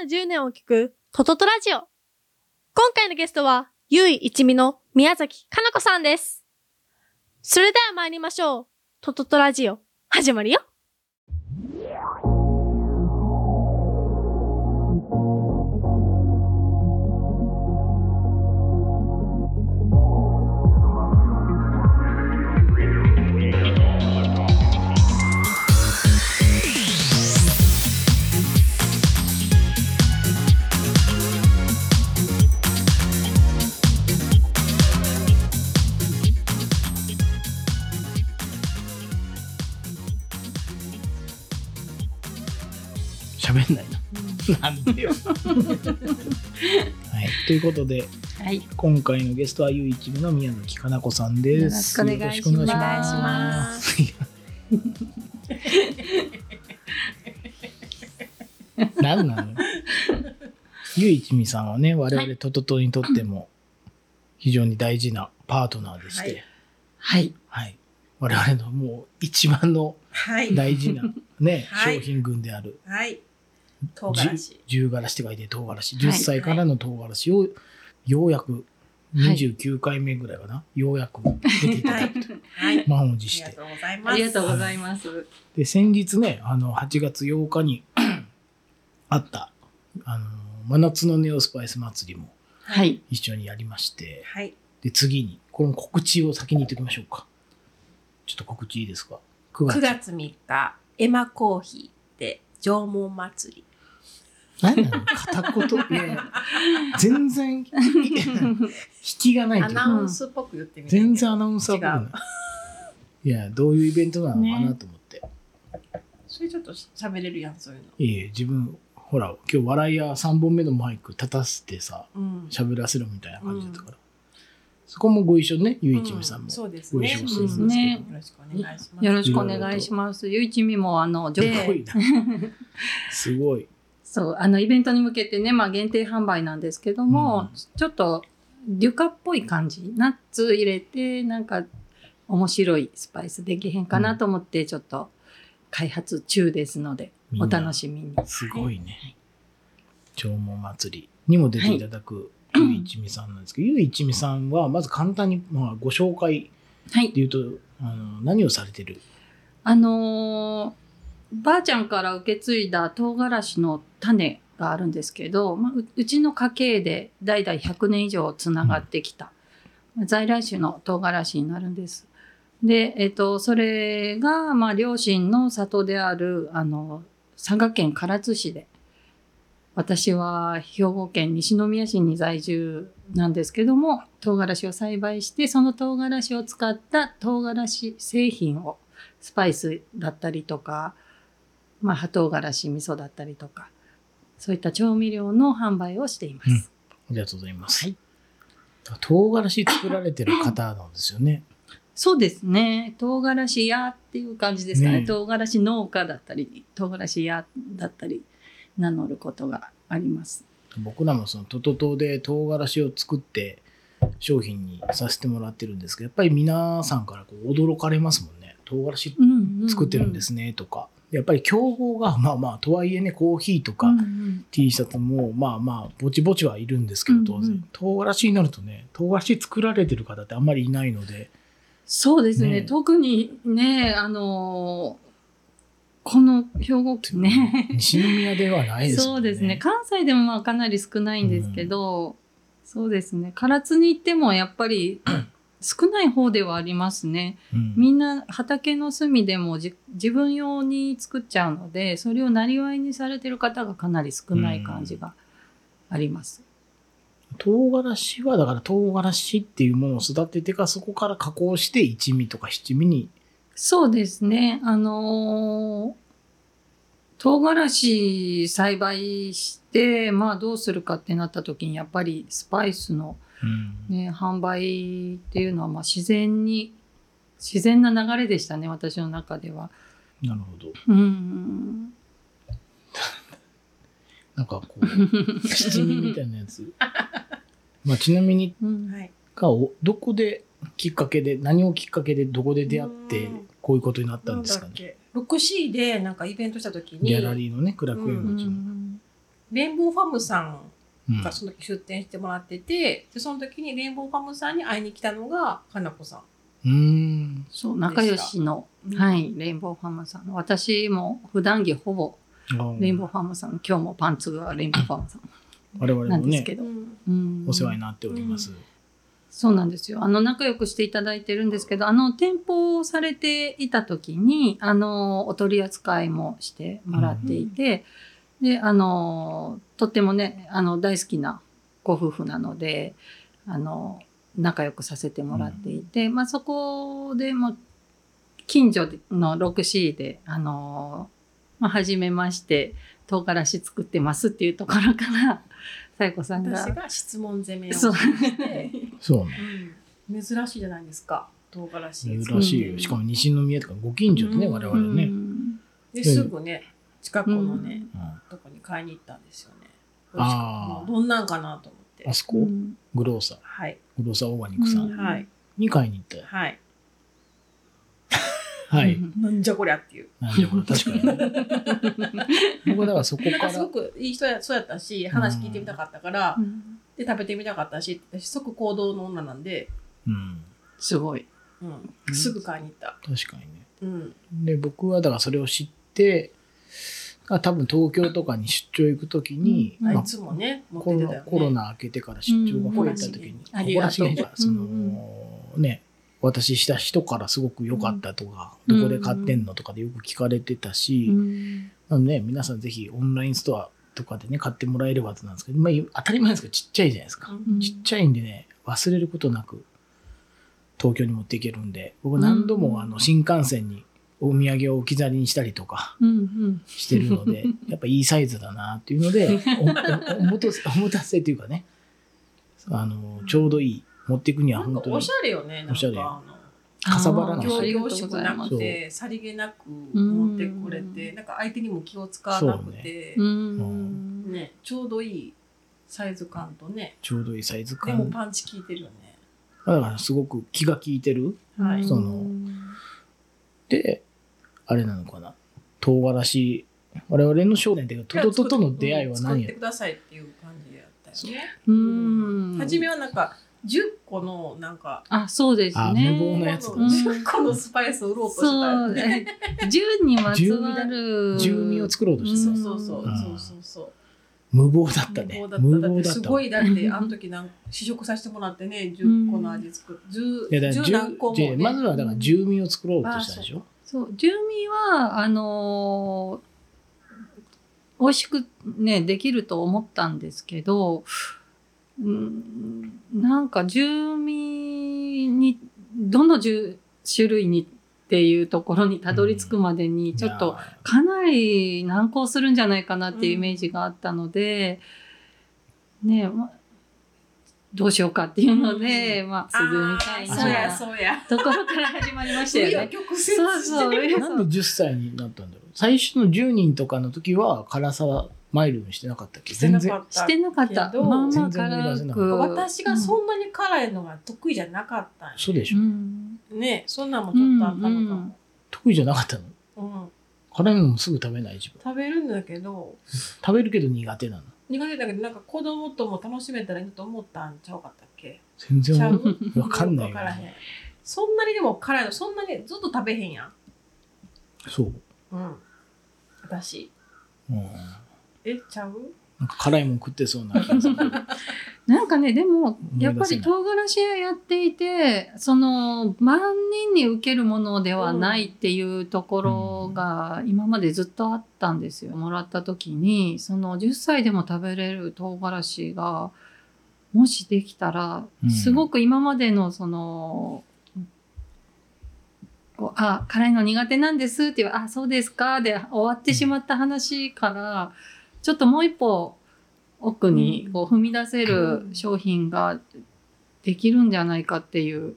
の10年を聞くトトトラジオ。今回のゲストは、ゆい一味の宮崎かな子さんです。それでは参りましょう。トトトラジオ、始まるよ。な。なんでよ。はい、ということではい。今回のゲストはゆいちみの宮崎かな子さんです。よろしくお願いしますよろくお願いします。いやなの？ゆいちみさんはね我々トトトにとっても非常に大事なパートナーでして、はい。はい我々のもう一番のはい。大事なね、はい商品群であるはい。唐辛子。十辛子って書いて唐辛子、はい10歳からの唐辛子をようやく29回目ぐらいかな、ようやく出ていただくと、はい。満を持してありがとうございます。ありがとうございます。で先日ねあの8月8日に あったあの真夏のネオスパイス祭りもはい。一緒にやりましてはい。で次にこの告知を先に言っておきましょうかちょっと告知いいですか？9月9月3日、エマコーヒーで縄文祭り。何なの？片言？いやいや全然引きがないというかアナウンスっぽく言ってみて。全然アナウンサーっぽくない。いや、どういうイベントなのかなと思って。それちょっと喋れるやん、そういうの。いえ自分、ほら、今日笑い屋3本目のマイク立たせてさ、うん。喋らせろみたいな感じだったから。そこもご一緒にね、ゆいちみさんも。そうですごね。一緒するんですけど。ねよろしくお願いします。よろしくお願いします。ゆいちみも、あの、すごいな。すごい。そう、あの、イベントに向けてね、まあ、限定販売なんですけども、うんちょっと、デュカっぽい感じ。ナッツ入れて、なんか、面白いスパイスできへんかなと思って、ちょっと、開発中ですので、お楽しみに。すごいね。縄文祭りにも出ていただくゆいちみさんなんですけど、ゆいちみさんは、まず簡単に、まあ、ご紹介はいで。言うと、あの何をされてる？あのーばあちゃんから受け継いだ唐辛子の種があるんですけど、まあ、うちの家系で代々100年以上つながってきた、在来種の唐辛子になるんです。で、えっ、と、それが、まあ、両親の里である、あの、佐賀県唐津市で、私は兵庫県西宮市に在住なんですけども、唐辛子を栽培して、その唐辛子を使った唐辛子製品をスパイスだったりとか、まあ、葉唐辛子味噌だったりとか、そういった調味料の販売をしています。うんありがとうございます。はい唐辛子作られてる方なんですよね。そうですね。唐辛子屋っていう感じですかね。ね唐辛子農家だったり、唐辛子屋だったり、名乗ることがあります。僕らもそのトトトで唐辛子を作って商品にさせてもらってるんですけど、やっぱり皆さんからこう驚かれますもんね。唐辛子うん作ってるんで。すねとか。やっぱり競合がまあまあとはいえねコーヒーとかうんうん T シャツもまあまあぼちぼちはいるんですけど当然、うんうん唐辛子になるとね唐辛子作られてる方ってあんまりいないのでそうですねね特にね、あのーこの兵庫県ね。西宮ではないですね。そうですね。関西でもまあかなり少ないんですけど、そうですね。唐津に行ってもやっぱり少ない方ではありますね。うんみんな畑の隅でもじ自分用に作っちゃうので、それをなりわいにされてる方がかなり少ない感じがあります。唐辛子はだから唐辛子っていうものを育ててからそこから加工して一味とか七味にそうですね。あのー唐辛子栽培して、まあどうするかってなった時に、やっぱりスパイスのね、販売っていうのはまあ自然に、自然な流れでしたね、私の中では。なるほど。うん。なんかこう七味みたいなやつ。まあちなみにうん。はい。かおどこできっかけで何をきっかけでどこで出会ってうん。こういうことになったんですかね？なんだっけ？6C でなんかイベントした時にギャラリーのねクラクエうン口の、ん。レインボーファムさんうんがその時出店してもらってて、でその時にレインボーファムさんに会いに来たのがかなこさん。うーん。そう仲良しの、うん。はい、レインボーファームさん私も普段着ほぼレインボーー。ファームさん今日もパンツがレインボーファームさん。我々もねなんですけ、ど、うん。うんお世話になっております。そうなんですよ。あの、仲良くしていただいてるんですけど、あの、店舗をされていた時に、あの、お取り扱いもしてもらっていて、で、あの、とってもね、あの、大好きなご夫婦なので、あの、仲良くさせてもらっていて、まあ、そこで、まあ、近所の 6C で、あの、まあ、初めまして、唐辛子作ってますっていうところから、さやこさんが私、が質問攻めをそうして、そうね。うん珍しいじゃないですか唐辛子珍しいよ。しかも西宮とかご近所でね、うん我々ね。うんですぐね近くのね、うん。とこに買いに行ったんですよね。あー。もうどんなんかなと思って。あそこ？うん。グローサー？はい。グローサーオーガニックさうんんはい。に買いに行ったよ。はい。はい。う んなんじゃこりゃっていう。なんでこれ確かにね。僕はだからそこから。すごくいい人やそうやったし話聞いてみたかったから、うん。で食べてみたかったし私即行動の女なんで、うん。すごい。うん、すぐ買いに行った、確かにね。うん、で、僕はだからそれを知って、あ多分東京とかに出張行くときに、うん。まああいつもねね。コロナ明けてから出張が増えたときに、うん。らしげがその、うん。ね、私した人からすごく良かったとか、うん。どこで買ってんのとかでよく聞かれてたし、うん。なので、皆さんぜひオンラインストアとかでね、買ってもらえればとなんですけど、まあ、当たり前ですけど、ちっちゃいじゃないですか。うん。ちっちゃいんでね、忘れることなく、東京に持っていけるんで、僕何度うん。もあの新幹線にお土産を置き去りにしたりとかしてるので、やっぱいいサイズだなっていうので、おおおもとおもたせっていうかね、あの、ちょうどいい、持っていくには本当になんかおしゃれよねなんおしゃれ。かさばらないし行あーありがとう々しくなくてさりげなく持ってこれてなんか相手にも気を使わなくて、うん。ねちょうどいいサイズ感とねちょうどいいサイズでも感。パンチ効いてるよね。だからすごく気が利いてる。はい。そので、あれなのかな？唐辛子、我々の商店っていうか、トトトとの出会いは何や？作ってくださいっていう感じやったよね。う。ん。初めはなんか10個のなんかあ、そうですあね。無謀なやつだね。10個のスパイスを売ろうとしてたそう、よね。え銃にまつわる。住民を作ろうとしてそうた。そうそううんそうそうそう。無謀だったね。無無謀だった。すごいだってあの時なん試食させてもらってね10個の味作っていやだから 10, 10何個も、ね、まずはだから住民を作ろうとしたでしょ？そう、住民は、あのー美味しくね、できると思ったんですけど、うんなんか住民に、どの10種類にっていうところにたどり着くまでに、ちょっとかなり難航するんじゃないかなっていうイメージがあったので、ねまどうしようかっていうので、まあ、鈴みたいあーそうやなそうやところから始まりましたよね。そうそうなんで10歳になったんだろう。最初の10人とかの時は辛さはマイルドにしてなかったっけ？してな全然。かったしてなかった。けどまあまあ辛く。私がそんなに辛いのが得意じゃなかったんよそうでしょ。うんねそんなんもちょっとあったのかも、得意じゃなかったの？うん辛いものもすぐ食べない自分。食べるんだけど食べるけど苦手なの。苦手だけどなんか子供とも楽しめたらいいなと思ったんちゃうかったっけ？全然わかんないよわからへん。そんなにでも辛いのそんなにずっと食べへんやん。そう。うん。私。うん。えちゃう？なんか辛いもん食ってそうな気がする。なんかね、でも、やっぱり唐辛子屋やっていて、その、万人に受けるものではないっていうところが、今までずっとあったんですよ。もらった時に、その、10歳でも食べれる唐辛子が、もしできたらう、んすごく今までのその、こうあ、辛いの苦手なんですっていう、あ、そうですかで終わってしまった話から、ちょっともう一歩奥にこう踏み出せる商品ができるんじゃないかっていう、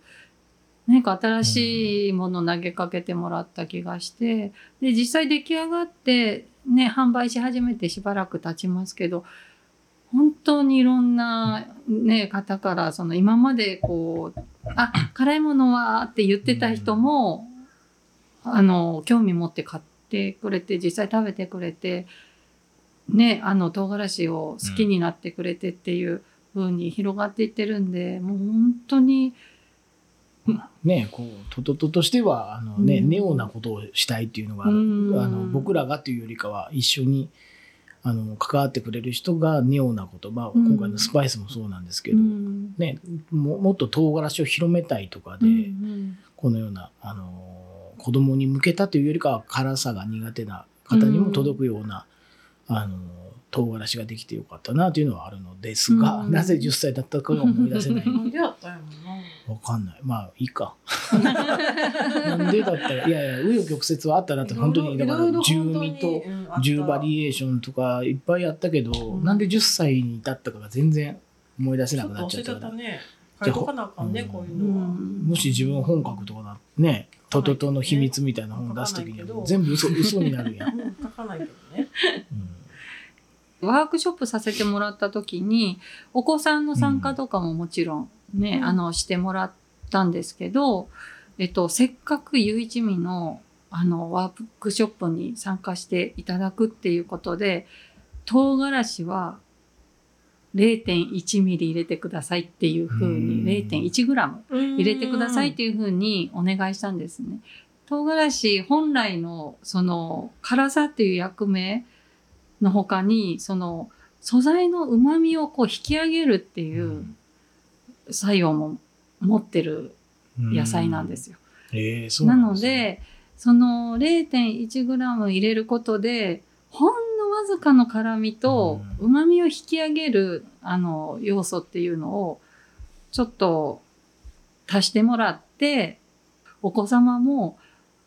何か新しいものを投げかけてもらった気がして、で、実際出来上がってね、販売し始めてしばらく経ちますけど、本当にいろんなね、方から、その今までこう、あ、辛いものはって言ってた人も、あの、興味持って買ってくれて、実際食べてくれて、ね、あの唐辛子を好きになってくれてっていう風に広がっていってるんで、もう本当に、ねこうトトトとしてはあの、ねうん。ネオなことをしたいっていうのがあの僕らがというよりかは一緒にあの関わってくれる人がネオなこと、まあ、うん。今回のスパイスもそうなんですけど、うん。ね、ももっと唐辛子を広めたいとかで、うん。このような、あの子供に向けたというよりかは辛さが苦手な方にも届くような、あの唐辛子ができてよかったなというのはあるのですが、うん。なぜ10歳だったかが思い出せない。なんでやったんやろな。わかんない。まあいいか。なんでだったらいやいや紆余曲折はあったなって本当にだから重味と10バリエーションとかいっぱいあったけど、うんなんで10歳に至ったかが全然思い出せなくなっちゃったから。ね。じゃあこういううのは。ん。もし自分本格とかなねトトトの秘密みたいな本出す時にはもう全部嘘嘘になるやん、うん書かないけどね。ワークショップさせてもらった時にお子さんの参加とかももちろんね、うん。あのしてもらったんですけど、えっと、せっかくゆういちみのあのワークショップに参加していただくっていうことで唐辛子は0.1ミリ入れてくださいっていうふうにうん。0.1グラム入れてくださいっていうふうにお願いしたんですね。唐辛子本来のその辛さっていう役目の他にその素材の旨味をこう引き上げるっていう作用も持ってる野菜なんですよ。えーなすね。のでその 0.1g 入れることでほんのわずかの辛みとう旨味を引き上げるあの要素っていうのをちょっと足してもらってお子様も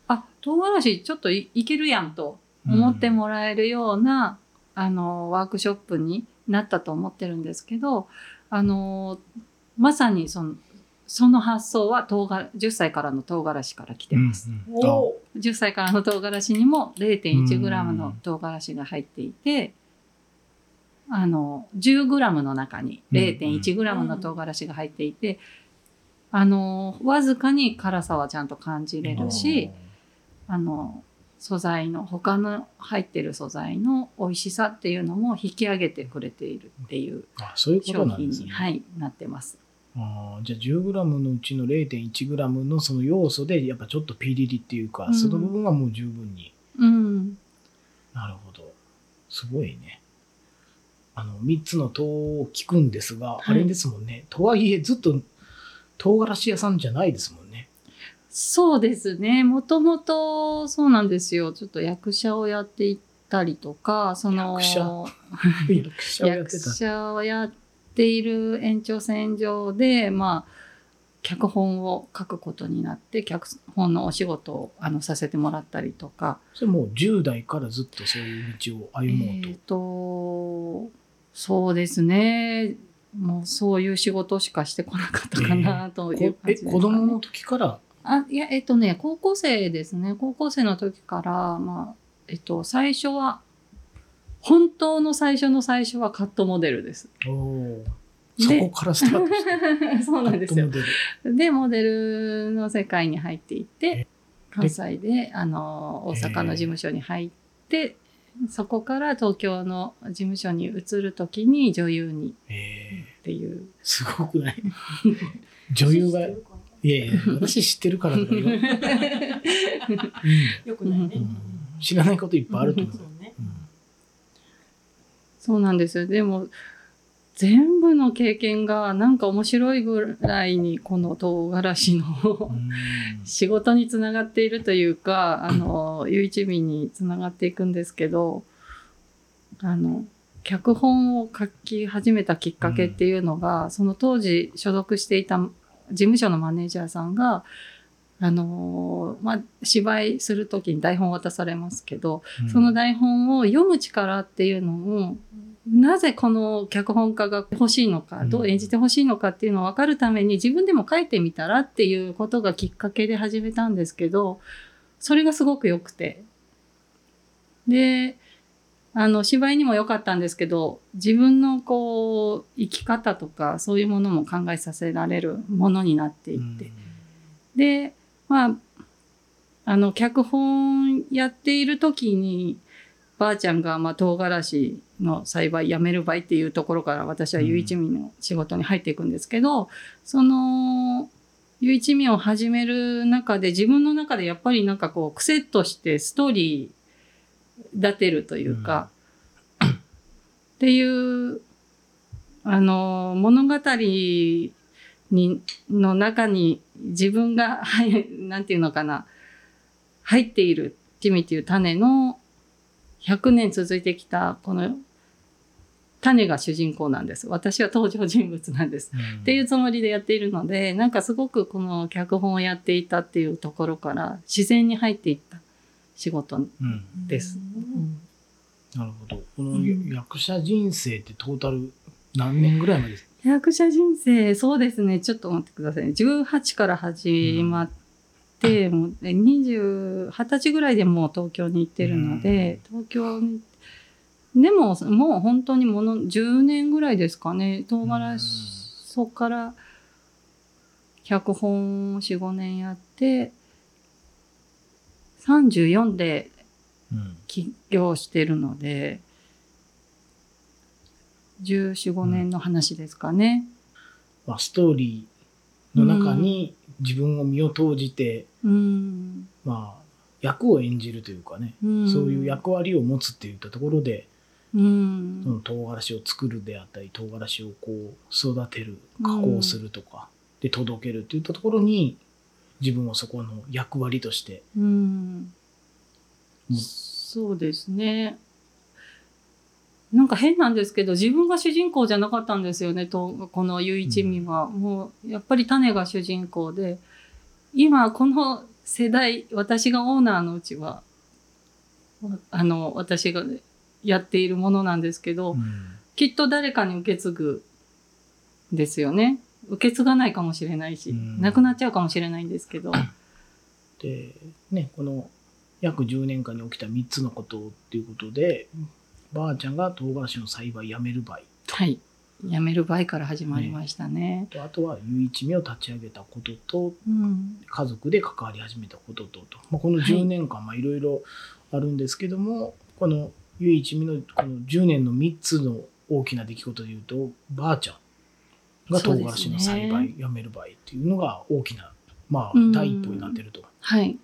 あ唐辛子ちょっといいけるやんと思ってもらえるような、あのワークショップになったと思ってるんですけどあのまさにそのその発想は唐辛10歳からの唐辛子から来てます。うんうんあお10歳からの唐辛子にも 0.1g の唐辛子が入っていて、あの 10g の中に 0.1g の唐辛子が入っていて、あのわずかに辛さはちゃんと感じれるし、あの素材の他の入ってる素材の美味しさっていうのも引き上げてくれているっていうあそういうこと商品に、ね。はい、なってます。あーじゃあ 10g のうちの 0.1g のその要素でやっぱちょっとピリリっていうか、うん。その部分はもう十分に。うん、なるほど。すごいね。あの3つの糖を聞くんですが、い。あれですもんね。とはいえずっと唐辛子屋さんじゃないですもんね。そうですね。もともとそうなんですよ。ちょっと役者をやっていったりとか、その役者？役者をやっ役てた。者をやっている延長線上で、まあ、脚本を書くことになって、脚本のお仕事をあのさせてもらったりとか、それもう10代からずっとそういう道を歩もうと、えっ、と、そうですね。もうそういう仕事しかしてこなかったかなという感じですかね。子供の時から？あ、いや、えっとね、高校生ですね。高校生の時から、まあ、えっと、最初は、本当の最初の最初はカットモデルです。そこからスタートして。そうなんですよ。で、モデルの世界に入っていって、関西で、あの、大阪の事務所に入って、そこから東京の事務所に移るときに女優にえっていう。ー、すごくない？女優がいやいや私知ってるから よくないね。う。ん。知らないこといっぱいあると思うそ、うなんですよ。でも、全部の経験がなんか面白いぐらいにこの唐辛子のうん仕事につながっているというか、あの、ゆいちみにつながっていくんですけど、あの、脚本を書き始めたきっかけっていうのが、その当時所属していた事務所のマネージャーさんが、あのまあ、芝居するときに台本を渡されますけど、その台本を読む力っていうのを、なぜこの脚本家が欲しいのか、うんどう演じて欲しいのかっていうのを分かるために自分でも書いてみたらっていうことがきっかけで始めたんですけど、それがすごく良くて。で、あの、芝居にも良かったんですけど、自分のこう、生き方とかそういうものも考えさせられるものになっていって。で、まあ、あの、脚本やっている時に、ばあちゃんが、まあ、唐辛子の栽培やめる場合っていうところから私はゆ一味の仕事に入っていくんですけど、そのゆ一味を始める中で自分の中でやっぱりなんかこう癖としてストーリー立てるというか、っていうあの物語にの中に自分が、はい、なんていうのかな、入っている一味っていう種の100年続いてきたこの種が主人公なんです。私は登場人物なんです。っていうつもりでやっているので、なんかすごくこの脚本をやっていたっていうところから自然に入っていった仕事うんです。なるほど。この役者人生ってトータル何年ぐらいまで役者人生、そうですね。ちょっと待ってくださいね。18から始まって、もうえ20、20歳ぐらいでもう東京に行ってるので、東京に、でももう本当にもの10年ぐらいですかね。唐辛子、そこから脚本を4、5年やって、34でうん起業してるので、14、5年の話ですかね。まあ、ストーリーの中に自分を身を投じて、うん。まあ、役を演じるというかね、うんそういう役割を持つっていったところで、うん。その唐辛子を作るであったり唐辛子をこう育てる加工するとか、で届けるっていったところに自分をそこの役割としてうんうんそうですね。なんか変なんですけど、自分が主人公じゃなかったんですよね、とこのゆ一味は。もう、やっぱり種が主人公で、今、この世代、私がオーナーのうちは、あの、私がやっているものなんですけど、きっと誰かに受け継ぐんですよね。受け継がないかもしれないし、うんなくなっちゃうかもしれないんですけど。でねこの約10年間に起きた3つのことっていうことでばあちゃんが唐辛子の栽培やめる場合はい。辞める場合から始まりましたね。とあとはゆ一味を立ち上げたこととうん。家族で関わり始めたこととと、まあ、この10年間まあいろいろあるんですけども、このゆ一味のこの10年の3つの大きな出来事でいうとばあちゃんが唐辛子の栽培やめる場合っていうのが大きな、まあうん第一歩になってると、はい。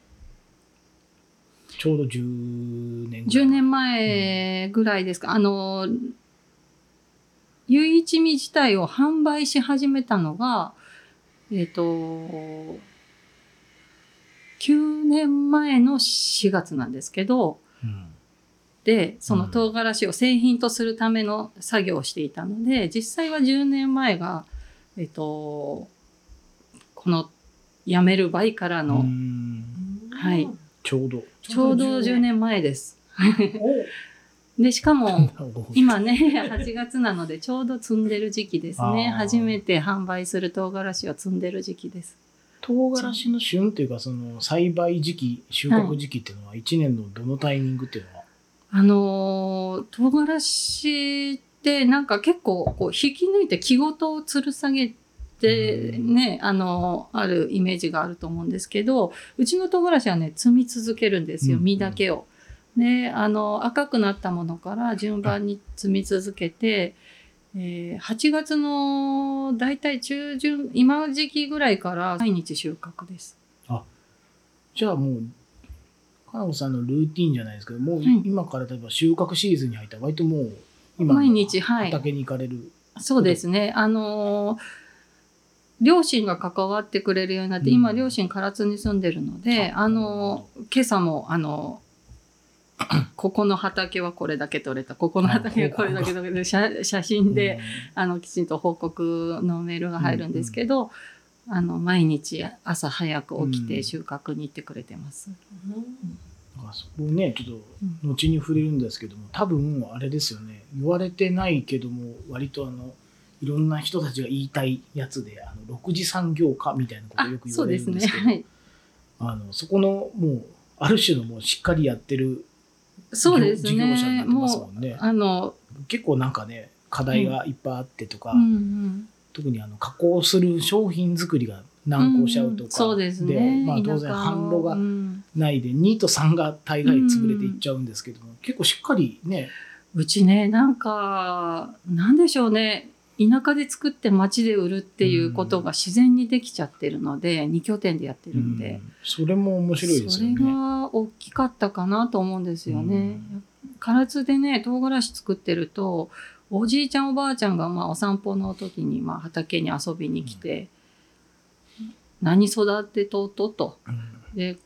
ちょうど10年ぐらい。10年前ぐらいですか。あの、ゆい一味自体を販売し始めたのが、えっ、と、9年前の4月なんですけど、うん。で、その唐辛子を製品とするための作業をしていたので、実際は10年前が、えっ、と、この辞める倍からうの、ん。はい。ちょうどちょうど10年前です。お で、しかも、今ね、8月なので、ちょうど摘んでる時期ですね。初めて販売する唐辛子を摘んでる時期です。唐辛子の旬っていうかその栽培時期収穫時期っていうのは1年のどのタイミングっていうのは、あのー唐辛子ってなんか結構こう引き抜いて木ごとを吊る下げてね、あのーあるイメージがあると思うんですけど、うちの唐辛子はね、摘み続けるんですよ、うん実だけを。で、あの、赤くなったものから順番に摘み続けて、えー8月のだいたい中旬、今時期ぐらいから毎日収穫です。じゃあもうかなこさんのルーティンじゃないですけどもうはい今から例えば収穫シーズンに入ったら割ともう今毎日はい畑に行かれる、そうですね。あのー両親が関わってくれるようになって、うん。今両親唐津に住んでるので、あ。あのー今朝も、あのー ここの畑はこれだけ取れた、ここの畑はこれだけ取れた、写写真で、あの、きちんと報告のメールが入るんですけど、あの、毎日朝早く起きてうん。収穫に行ってくれてます。なん。かそこね。ちょっと後に触れるんですけども多分あれですよね。言われてないけども割とあのいろんな人たちが言いたいやつであの6次産業化みたいなことをよく言わそうですね。れるんですけどはい。あのそこのもうある種のもうしっかりやってるそうです事業者になね。ってますもんねあの、結構なんかね課題がいっぱいあってとか、うんうん。特にあの加工する商品作りが難航しちゃうとか、うですね。まあ、当然販路がうんないで2と3が大概潰れていっちゃうんですけども、結構しっかりねうちね、なんか、なんでしょうね。田舎で作って町で売るっていうことが自然にできちゃってるので、二拠点でやってるんで、それも面白いですよね。それが大きかったかなと思うんですよね。唐津でね、唐辛子作ってると、おじいちゃんおばあちゃんがまあお散歩の時にまあ畑に遊びに来て、何育てとうとと。うんで、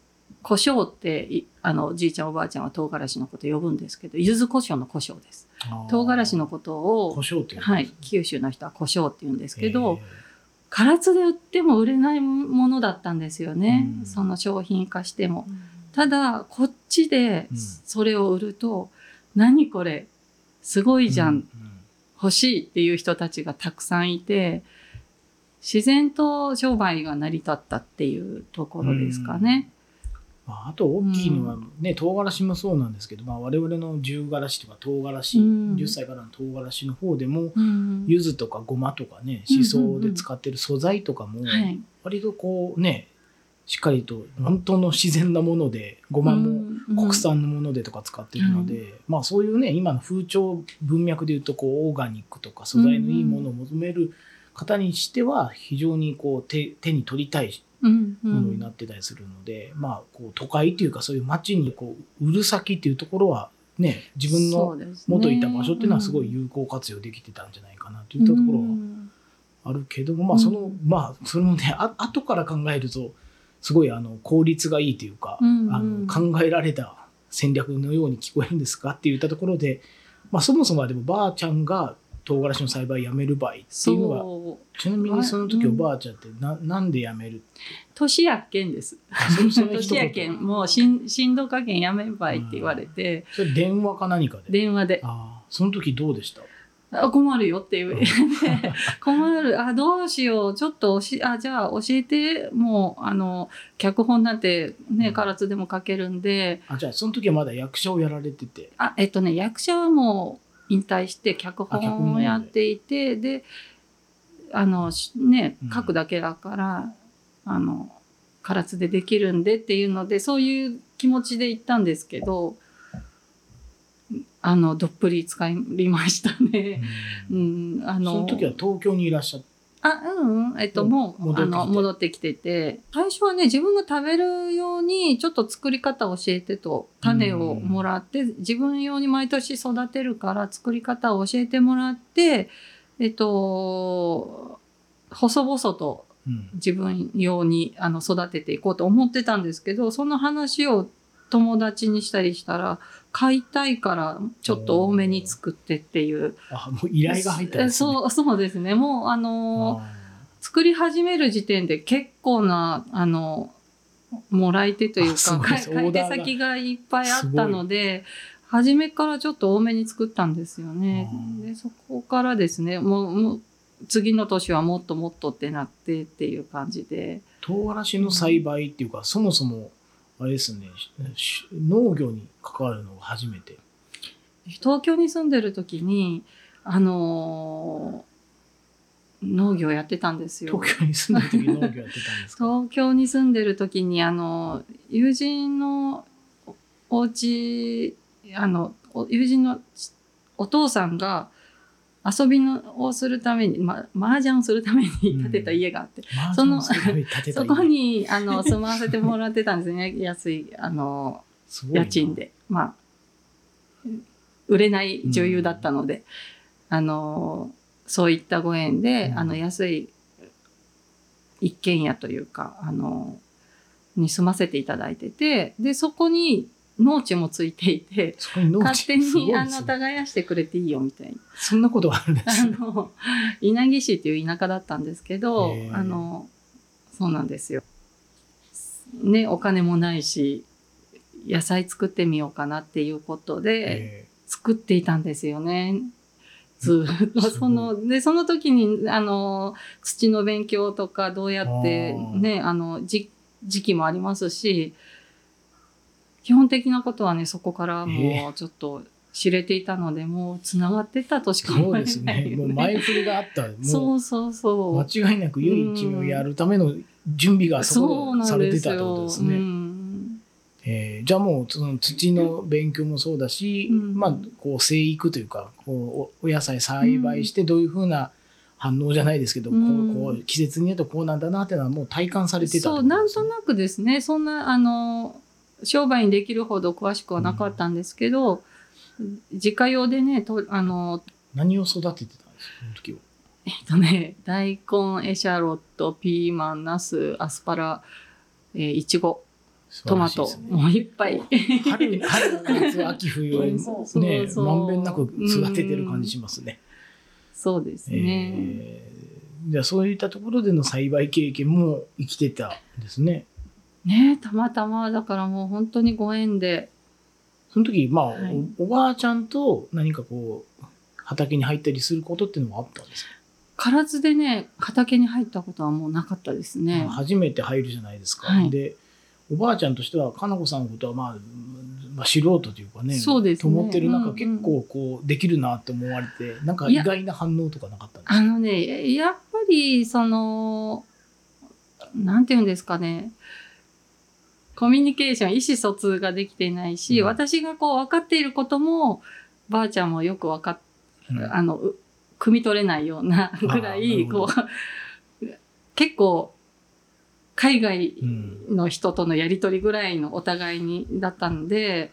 胡椒ってい、あの、おじいちゃんおばあちゃんは唐辛子のこと呼ぶんですけど、柚子胡椒の胡椒です。唐辛子のことを胡、椒っていうのはい、九州の人は胡椒って言うんですけど、へ唐津で売っても売れないものだったんですよね。うん。その商品化しても。ただ、こっちでうん。それを売ると、何これ、すごいーじゃん、うう欲しいっていう人たちがたくさんいて、自然と商売が成り立ったっていうところですかね。まあ、あと大きいのはね、唐辛子もそうなんですけど、まあ、我々の十辛子とか唐辛子、うん。10歳からの唐辛子の方でもうん。柚子とかごまとかねうんしそで使ってる素材とかもはい。割とこうねしっかりと本当の自然なものでごまも国産のものでとか使ってるので、まあそういうね今の風潮文脈でいうとこうオーガニックとか素材のいいものを求める方にしては非常にこう手手に取りたいうんうんものになってたりするので、まあこう都会っていうかそういう街にこう売る先っていうところはね自分の元いた場所っていうのはすごい有効活用できてたんじゃないかなといったところはうんあるけども、まあその、まあそれもねあ後から考えるとすごいあの効率がいいというか、うんうん。あの考えられた戦略のように聞こえるんですかって言ったところで、まあ、そもそもはでもばあちゃんが唐辛子の栽培やめる場合っていうのはそう。ちなみにその時うんおばあちゃんってななんでやめる？年やっけんです。年や言。けん、もうしんしんど加減やめんばいって言われて、それ電話か何かで？電話で、ああその時どうでした？あ困るよって言う。困る。あ、どうしよう。ちょっとおし、あ、じゃあ教えて。もう、あの、脚本なんてね、うん。唐津でも書けるんで、あじゃあその時はまだ役者をやられてて。あ、えっとね、役者はもう引退して脚本本をやっていて、で、あの、しねうん、書くだけだから、あの、唐津でできるんでっていうので、そういう気持ちで行ったんですけど、あの、どっぷり使いましたね。うん、あの、その時は東京にいらっしゃってあ、うんうん、えっと、うん。もう、あの、戻ってきてて、最初はね、自分が食べるように、ちょっと作り方を教えてと、種をもらって、自分用に毎年育てるから、作り方を教えてもらって、えっと、細々とうん。自分用にあの育てていこうと思ってたんですけど、その話を友達にしたりしたら、買いたいからちょっと多めに作ってっていう。あもう依頼が入ったんですねそう、そうですね。もう、あのあ作り始める時点で結構な、あの、もらい手というか、買い手先がいっぱいあったので、初めからちょっと多めに作ったんですよねで、そこからですね、もう、もう次の年はもっともっとってなってっていう感じで。唐辛子の栽培っていうか、そもそもあれですねし農業に関わるのが初めて東京に住んでる時に、あのー農業やってたんですよ。東京に住んでる時農業やってたんですか？東京に住んでる時にあの友人のおお家あのお友人のお父さんが遊びのをするために、ま、麻雀をするために建てた家があって、マージそのそこにあの住まわせてもらってたんですね。安いあの家賃で。まあ売れない女優だったので、あのそういったご縁で、うん。あの安い一軒家というかあのに住ませていただいててでそこに農地もついていて勝手にあの耕してくれていいよみたいな。そんなことがあるんですあねの 稲城市っていう田舎だったんですけどあのそうなんですよ。ねお金もないし野菜作ってみようかなっていうことでえ。作っていたんですよね。ずっと。そのでその時にあの土の勉強とかどうやってねあのじ時期もありますし基本的なことはねそこからもうちょっと知れていたので、もうつながってたとしーか思えそうですね。もう前振りがあった。も そうそうそう。う間違いなく唯一をやるための準備がそこされてたってことですね。ん、えーじゃあもうその土の勉強もそうだし、うん。まあこう生育というかこうおお野菜栽培してどういうふうな反応じゃないですけど、うん。こうこう季節によってこうなんだなっていうのはもう体感されてたそうなんとなくですね。そんなあの商売にできるほど詳しくはなかったんですけど、自家用でねとあの何を育ててたんですかその時は。えっとね大根エシャロットピーマンナスアスパラ、えー、いちごトマト、ねもういっぱい。春、春、夏、秋、冬、そうね、まんべんなく育ててる感じしますね。そうですね。えーじゃあそういったところでの栽培経験も生きてたんですね。ねたまたまだからもう本当にご縁で。その時、まあ、はい。おおばあちゃんと何かこう、畑に入ったりすることっていうのはあったんですか、唐津でね畑に入ったことはもうなかったですね。初めて入るじゃないですか。はい。で、おばあちゃんとしては、かなこさんのことは、まあ、まあ、素人というかね、そうですね。と思ってる中、うんうん結構こう、できるなって思われて、なんか意外な反応とかなかったんですか？あのねやっぱりそのなんていうんですかねコミュニケーション意思疎通ができてないし、うん。私がこう分かっていることもばあちゃんもよく分かっうん。あのう汲み取れないようなぐらいこう結構海外うん。の人とのやり取りぐらいのお互いにだったんで、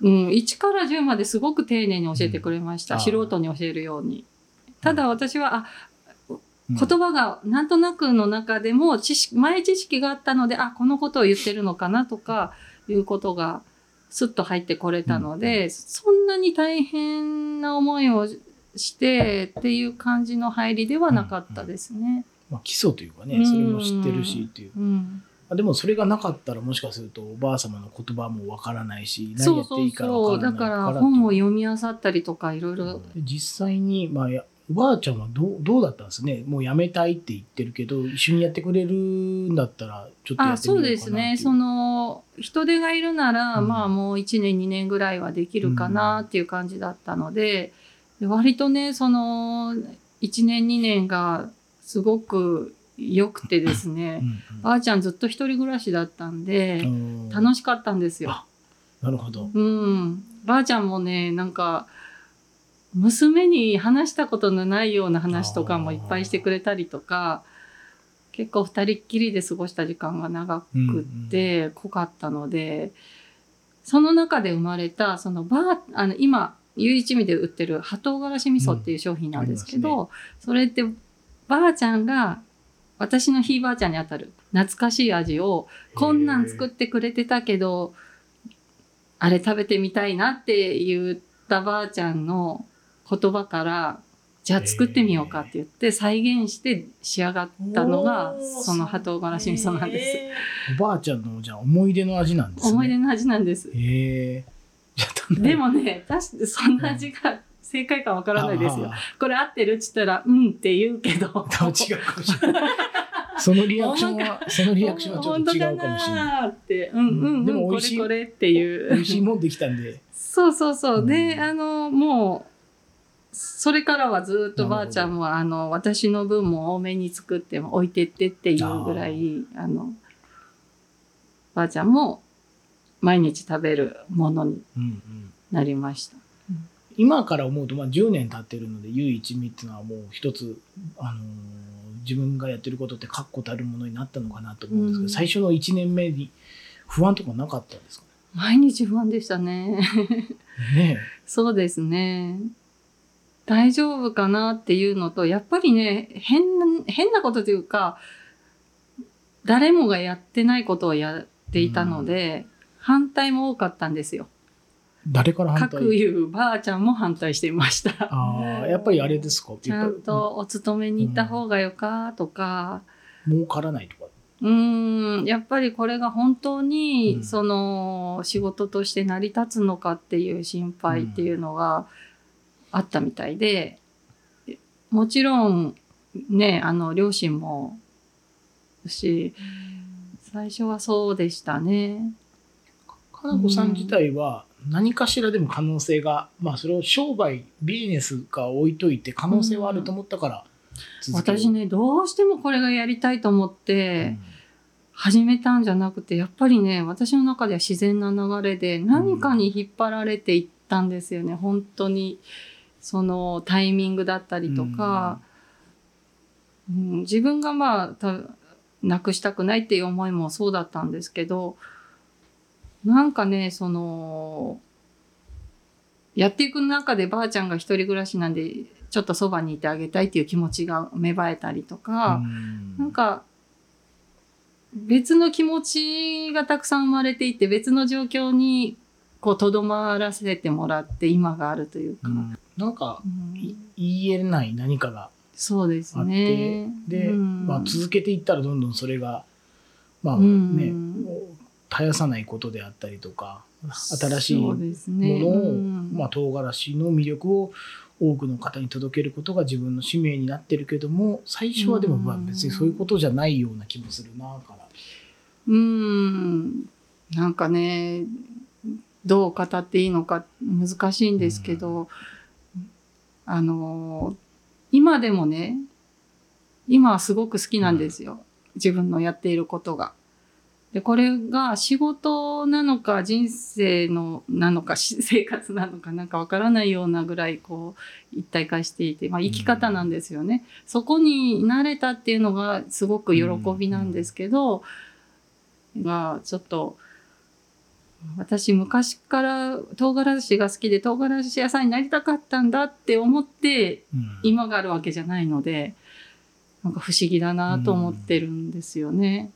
うん、1から10まですごく丁寧に教えてくれました、うん素人に教えるように。ただ私はあうん言葉がなんとなくの中でも知識前知識があったのであこのことを言ってるのかなとかいうことがスッと入ってこれたので、そんなに大変な思いをしてっていう感じの入りではなかったですね。まあ、基礎というかね、それも知ってるしっていう。うん。あでもそれがなかったらもしかするとおばあ様の言葉もわからないし、何そうそう。やっていいからそうだわからないから本を読み漁ったりとかいろいろ。で実際に、まあ、やおばあちゃんはどうどうだったんですね？もうやめたいって言ってるけど一緒にやってくれるんだったらちょっとやあってみようかなっていう。そうですね。その人手がいるなら、うん。まあもう1年2年ぐらいはできるかなっていう感じだったので,、で割とねその1年2年がすごく良くてですね、ばあちゃんずっと一人暮らしだったんで、楽ししかったんですよ。あなるほど。うん、ばあちゃんもねなんか娘に話したことのないような話とかもいっぱいしてくれたりとか結構二人っきりで過ごした時間が長くって濃かったので、その中で生まれたそのばああの今唯一味で売ってる葉唐辛子味噌っていう商品なんですけど、うんあそれってばあちゃんが私のひいばあちゃんにあたる懐かしい味をこんなん作ってくれてたけどあれ食べてみたいなって言ったばあちゃんの言葉からじゃあ作ってみようかって言って再現して仕上がったのがその葉唐辛子味噌なんです。へおばあちゃんのじゃあ思い出の味なんですね。思い出の味なんです。でもね、確かそんな味が正解かわからないですよあ。これ合ってるっつったら、うんって言うけど。あ多分違うかもしれない。そのリアクションは、そのリアクションはちょっと違うかもしれない。本当かなーって、うんうんうん、こでも美味しいれこれっていう。美味しいもんできたんで。そうそうそう。で、うんあの、もう、それからはずっとばあちゃんも、あの、私の分も多めに作って置いてってっていうぐらい、あの、ばあちゃんも毎日食べるものにうんうんなりました。今から思うと、まあ、10年経ってるので唯一味っていうのはもう一つ、あのー自分がやってることって確固たるものになったのかなと思うんですけど、うん最初の1年目に不安とかなかったんですか毎日不安でしたね。ね そうですね。大丈夫かなっていうのと、やっぱりね、変な、変なことというか、誰もがやってないことをやっていたので、反対も多かったんですよ。え誰から反対？各いうばあちゃんも反対していました。ああやっぱりあれですか？ちゃんとお勤めに行った方がよかとか、儲からないとか？うーん、やっぱりこれが本当に、うん。その仕事として成り立つのかっていう心配っていうのがあったみたいで、もちろんね、あの、両親も、し、最初はそうでしたね。かなこさん自体は何かしらでも可能性が、まあそれを商売ビジネスか置いといて可能性はあると思ったから続ける私ね、どうしてもこれがやりたいと思って、始めたんじゃなくて、やっぱりね、私の中では自然な流れで何かに引っ張られていったんですよね。本当に、そのタイミングだったりとか、うん自分がまあ、たなくしたくないっていう思いもそうだったんですけど、なんかね、その、やっていく中でばあちゃんが一人暮らしなんで、ちょっとそばにいてあげたいっていう気持ちが芽生えたりとか、なんか、別の気持ちがたくさん生まれていて、別の状況に、こう、とどまらせてもらって、今があるというか。うんなんか言えない何かがそうですあって、ね。で、うんまあ、続けていったらどんどんそれがまあうんね、絶やさないことであったりとか新しいも。のを、うんまあ、唐辛子の魅力を多くの方に届けることが自分の使命になってるけども最初はでもまあうん別にそういうことじゃないような気もするなから。うん。なんかね、どう語っていいのか難しいんですけど、あの、今でもね、今はすごく好きなんですよ。自分のやっていることが。で、これが仕事なのか人生のなのかし 生活なのかなんかわからないようなぐらいこう一体化していて、まあ生き方なんですよね。そこに慣れたっていうのがすごく喜びなんですけど、がちょっと私昔から唐辛子が好きで唐辛子屋さんになりたかったんだって思ってうん今があるわけじゃないのでなんか不思議だなと思ってるんですよね。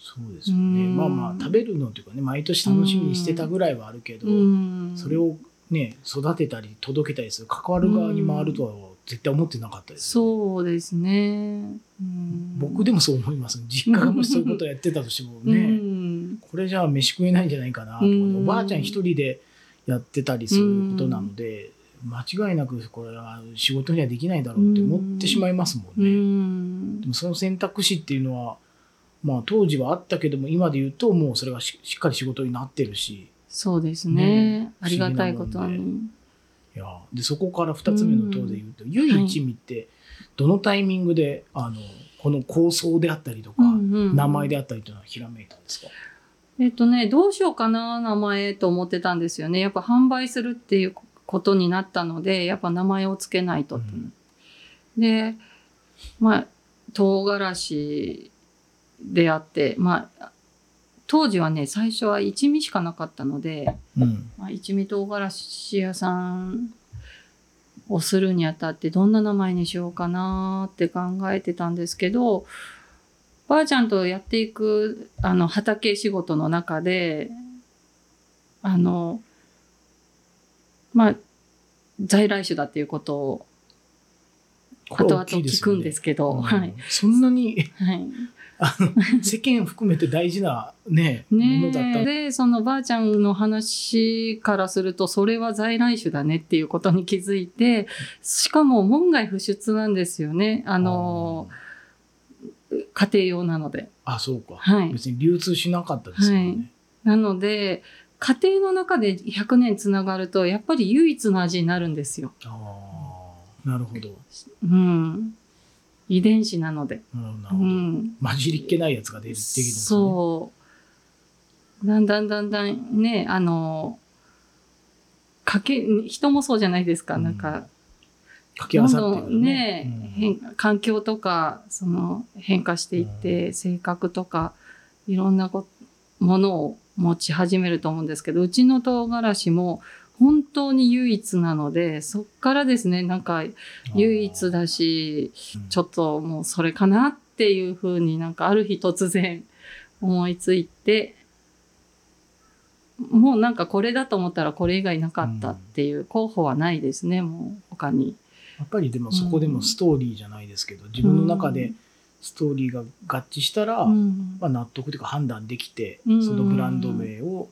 そうですよね。うんまあまあ食べるのというかね毎年楽しみにしてたぐらいはあるけど、うんそれをね育てたり届けたりする関わる側に回るとは絶対思ってなかったです、そうですね。うん僕でもそう思います。実家がもしそういうことをやってたとしてもね、うんこれじゃあ飯食えないんじゃないかなとかおばあちゃん一人でやってたりすることなので、間違いなくこれは仕事にはできないだろうって思ってしまいますもんうね。ん。でもその選択肢っていうのは、まあ当時はあったけども、今で言うともうそれがししっかり仕事になってるし、そうですね。ね。ありがたいことに。いやでそこから2つ目の塔で言うと、唯一味ってどのタイミングで、あのこの構想であったりとか、うんうん。名前であったりというのはひらめいたんですか、えっとね、どうしようかな、名前と思ってたんですよね。やっぱ販売するっていうことになったので、やっぱ名前をつけないと。うんで、まあ、唐辛子であって、まあ、当時はね、最初は一味しかなかったので、うんまあ、一味唐辛子屋さんをするにあたってどんな名前にしようかなって考えてたんですけど、ばあちゃんとやっていくあの畑仕事の中で、あの、まあ、在来種だっていうことを後々聞くんですけど、うん。はい。そんなにはい。あの世間含めて大事な、ねものだった。でそのばあちゃんの話からするとそれは在来種だねっていうことに気づいてしかも門外不出なんですよね。あの家庭用なので。ああそうか、はい。別に流通しなかったですよね、はい。なので家庭の中で100年つながるとやっぱり唯一の味になるんですよ。ああなるほど。うん、遺伝子なので。うなるほど。なるほど、ん。混じりっけないやつが出るできるんですね。そう。だんだんだんだんね、あの、かけ、人もそうじゃないですか。うんなん。か、掛け合わさっていうかどんどんね、うん。変環境とか、その変化していって、性格とか、いろんなこものを持ち始めると思うんですけど、うちの唐辛子も本当に唯一なので、そっからですね、なんか唯一だし、ちょっともうそれかなっていうふうになんかある日突然思いついて、もうなんかこれだと思ったらこれ以外なかったっていう候補はないですね、もう他に。やっぱりでもそこでもストーリーじゃないですけど、自分の中でストーリーが合致したら、うん。まあ、納得というか判断できて、うん。そのブランド名を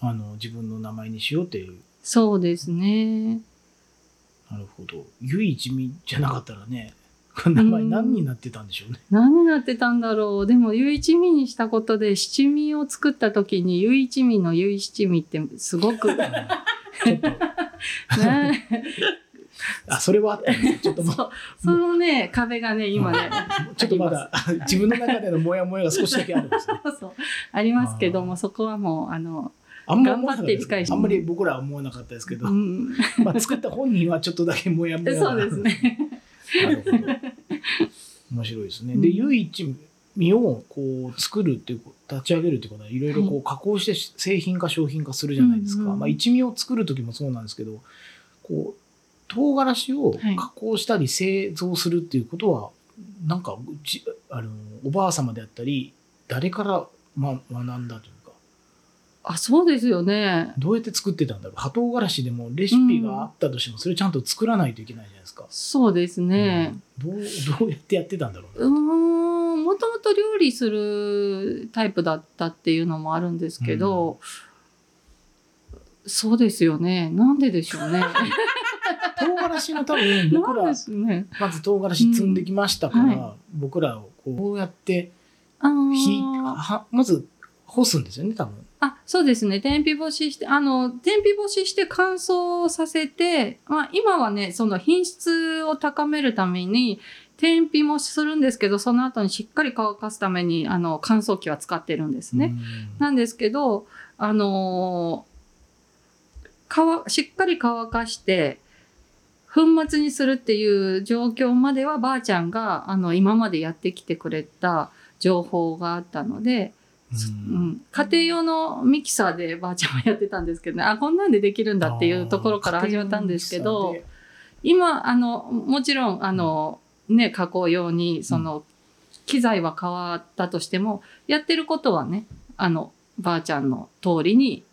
あの自分の名前にしようっていう。そうですね。なるほど。唯一味じゃなかったらね名前何になってたんでしょうね。何になってたんだろう。でも、唯一味にしたことで、七味を作った時に、唯一味の唯七味ってすごく ね。ちょっとあ、それはちょっともう。そのね壁がね今ねちょっとまだ自分の中でのモヤモヤが少しだけあるんですね。そうそう。ありますけどあもそこはもうあの、あんま頑張って理解してあんまり僕らは思わなかったですけど、うん、まあ作った本人はちょっとだけモヤモヤがそうですね。なるほど。面白いですね。で、うん。唯一身をこう作るっていう立ち上げるっていうことはいろいろこう加工して製品化商品化するじゃないですか。まあ一味を作る時もそうなんですけど、こう唐辛子をはい加工したり製造するっていうことは、なんかうちあのおばあ様であったり誰から、ま、学んだというかあそうですよね。どうやって作ってたんだろう葉唐辛子でもレシピがあったとしてもそれちゃんと作らないといけないじゃないですか。そうですね。うんどう どうやってやってたんだろうねうーんもともと料理するタイプだったっていうのもあるんですけど、そうですよね。なんででしょうね。唐辛子の多分僕らね。まず唐辛子積んできましたから、うんは僕らをこうやってあひーはまず干すんですよね多分。あそうですね天日干ししてあの天日干しして乾燥させて、まあ、今はねその品質を高めるために天日もするんですけどその後にしっかり乾かすためにあの乾燥機は使ってるんですね。なんですけどあのー乾しっかり乾かして粉末にするっていう状況まではばあちゃんがあの今までやってきてくれた情報があったので、うん。うん、家庭用のミキサーでばあちゃんはやってたんですけどね。あこんなんでできるんだっていうところから始まったんですけど今あのもちろんあの、ね、加工用にその機材は変わったとしてもやってることはねあのばあちゃんの通りに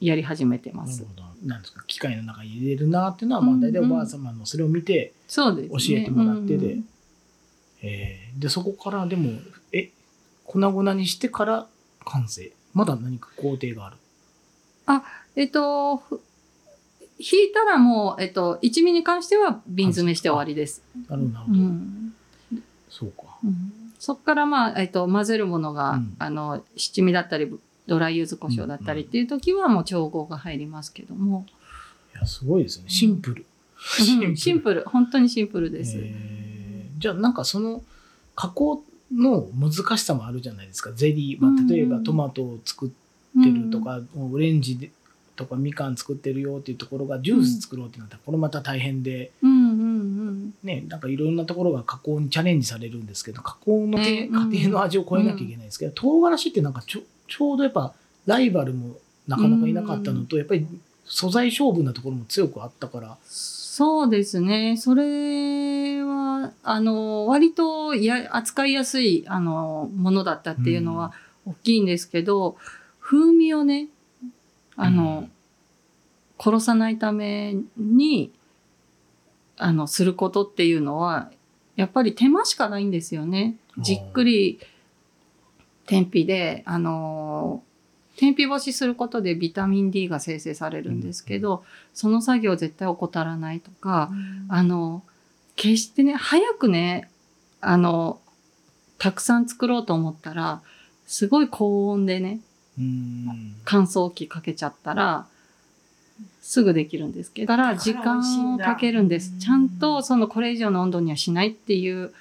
やり始めてます。なる。ほどなんですか機械の中に入れるなっていうのは、まあ、うん大体おばあ様のそれを見て。教えてもらってででそこからでもえ粉々にしてから完成。まだ何か工程がある。えっと、ふ引いたらもう、えっと、一味に関しては瓶詰めして終わりです。なるほど。うど、ん。そうか。うん。そこからまあ、えっと、混ぜるものが、うん。あの七味だったりドライ柚子胡椒だったりっていう時はもう調合が入りますけども、いやすごいですよね。シンプル。うん。シンプル。本当にシンプルです。えー。じゃあなんかその加工の難しさもあるじゃないですか。ゼリー、まあ、例えばトマトを作ってるとか、オレンジでとかみかん作ってるよっていうところがジュース作ろうってなったらこれまた大変で、うんうんうん。ね、なんかいろんなところが加工にチャレンジされるんですけど加工のてうん家庭の味を超えなきゃいけないですけど、唐辛子ってなんかちょちょうどやっぱライバルもなかなかいなかったのと、やっぱり素材勝負なところも強くあったから。そうですね。それは、あの、割とや扱いやすい、あの、ものだったっていうのは大きいんですけど、風味をね、あの、殺さないために、あの、することっていうのは、やっぱり手間しかないんですよね。じっくり天日で、あの、天日干しすることでビタミン D が生成されるんですけど、その作業絶対怠らないとか、あの、決してね、早くね、あの、たくさん作ろうと思ったら、すごい高温でね、うん。乾燥機かけちゃったら、すぐできるんですけど、だから時間をかけるんです。ちゃんとそのこれ以上の温度にはしないっていう、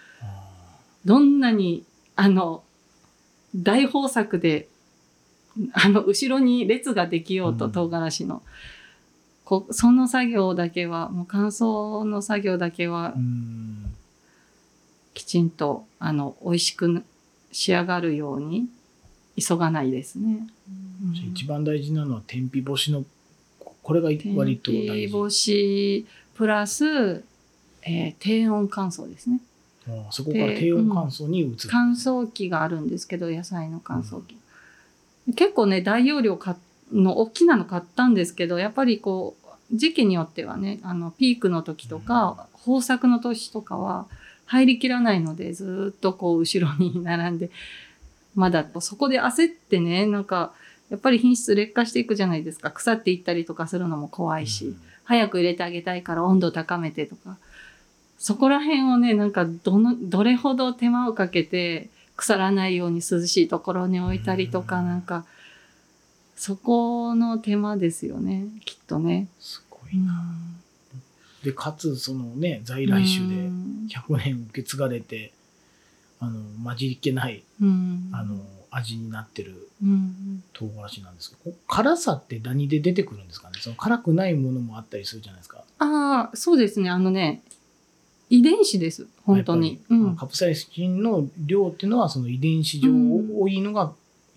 どんなに、あの、大豊作で、あの、後ろに列ができようと、うん唐辛子の。こその作業だけは、もう乾燥の作業だけはう、んきちんと、あの、美味しく仕上がるように、急がないですね。一番大事なのは天日干しのここれが割と大事天日干し、プラス、えー低温乾燥ですね。うんそこから低温乾燥に移る、乾燥機があるんですけど野菜の乾燥機、結構ね大容量買っの大きなの買ったんですけどやっぱりこう時期によってはねあのピークの時とか、豊作の年とかは入りきらないのでずーっとこう後ろに並んでまだそこで焦ってねなんかやっぱり品質劣化していくじゃないですか。腐っていったりとかするのも怖いし、早く入れてあげたいから温度高めてとかそこら辺をねなんかどのどれほど手間をかけて腐らないように涼しいところに置いたりとかうん。なんかそこの手間ですよねきっとね。すごいな。でかつそのね在来種でうん。100年受け継がれてあの混じり気ないうん。あの味になってるうん。唐辛子なんですけどこ辛さって何で出てくるんですかね？その辛くないものもあったりするじゃないですか。ああ、そうですね。あのね、遺伝子です。本当に。うんカプサイシンの量っていうのはその遺伝子上うん多いのが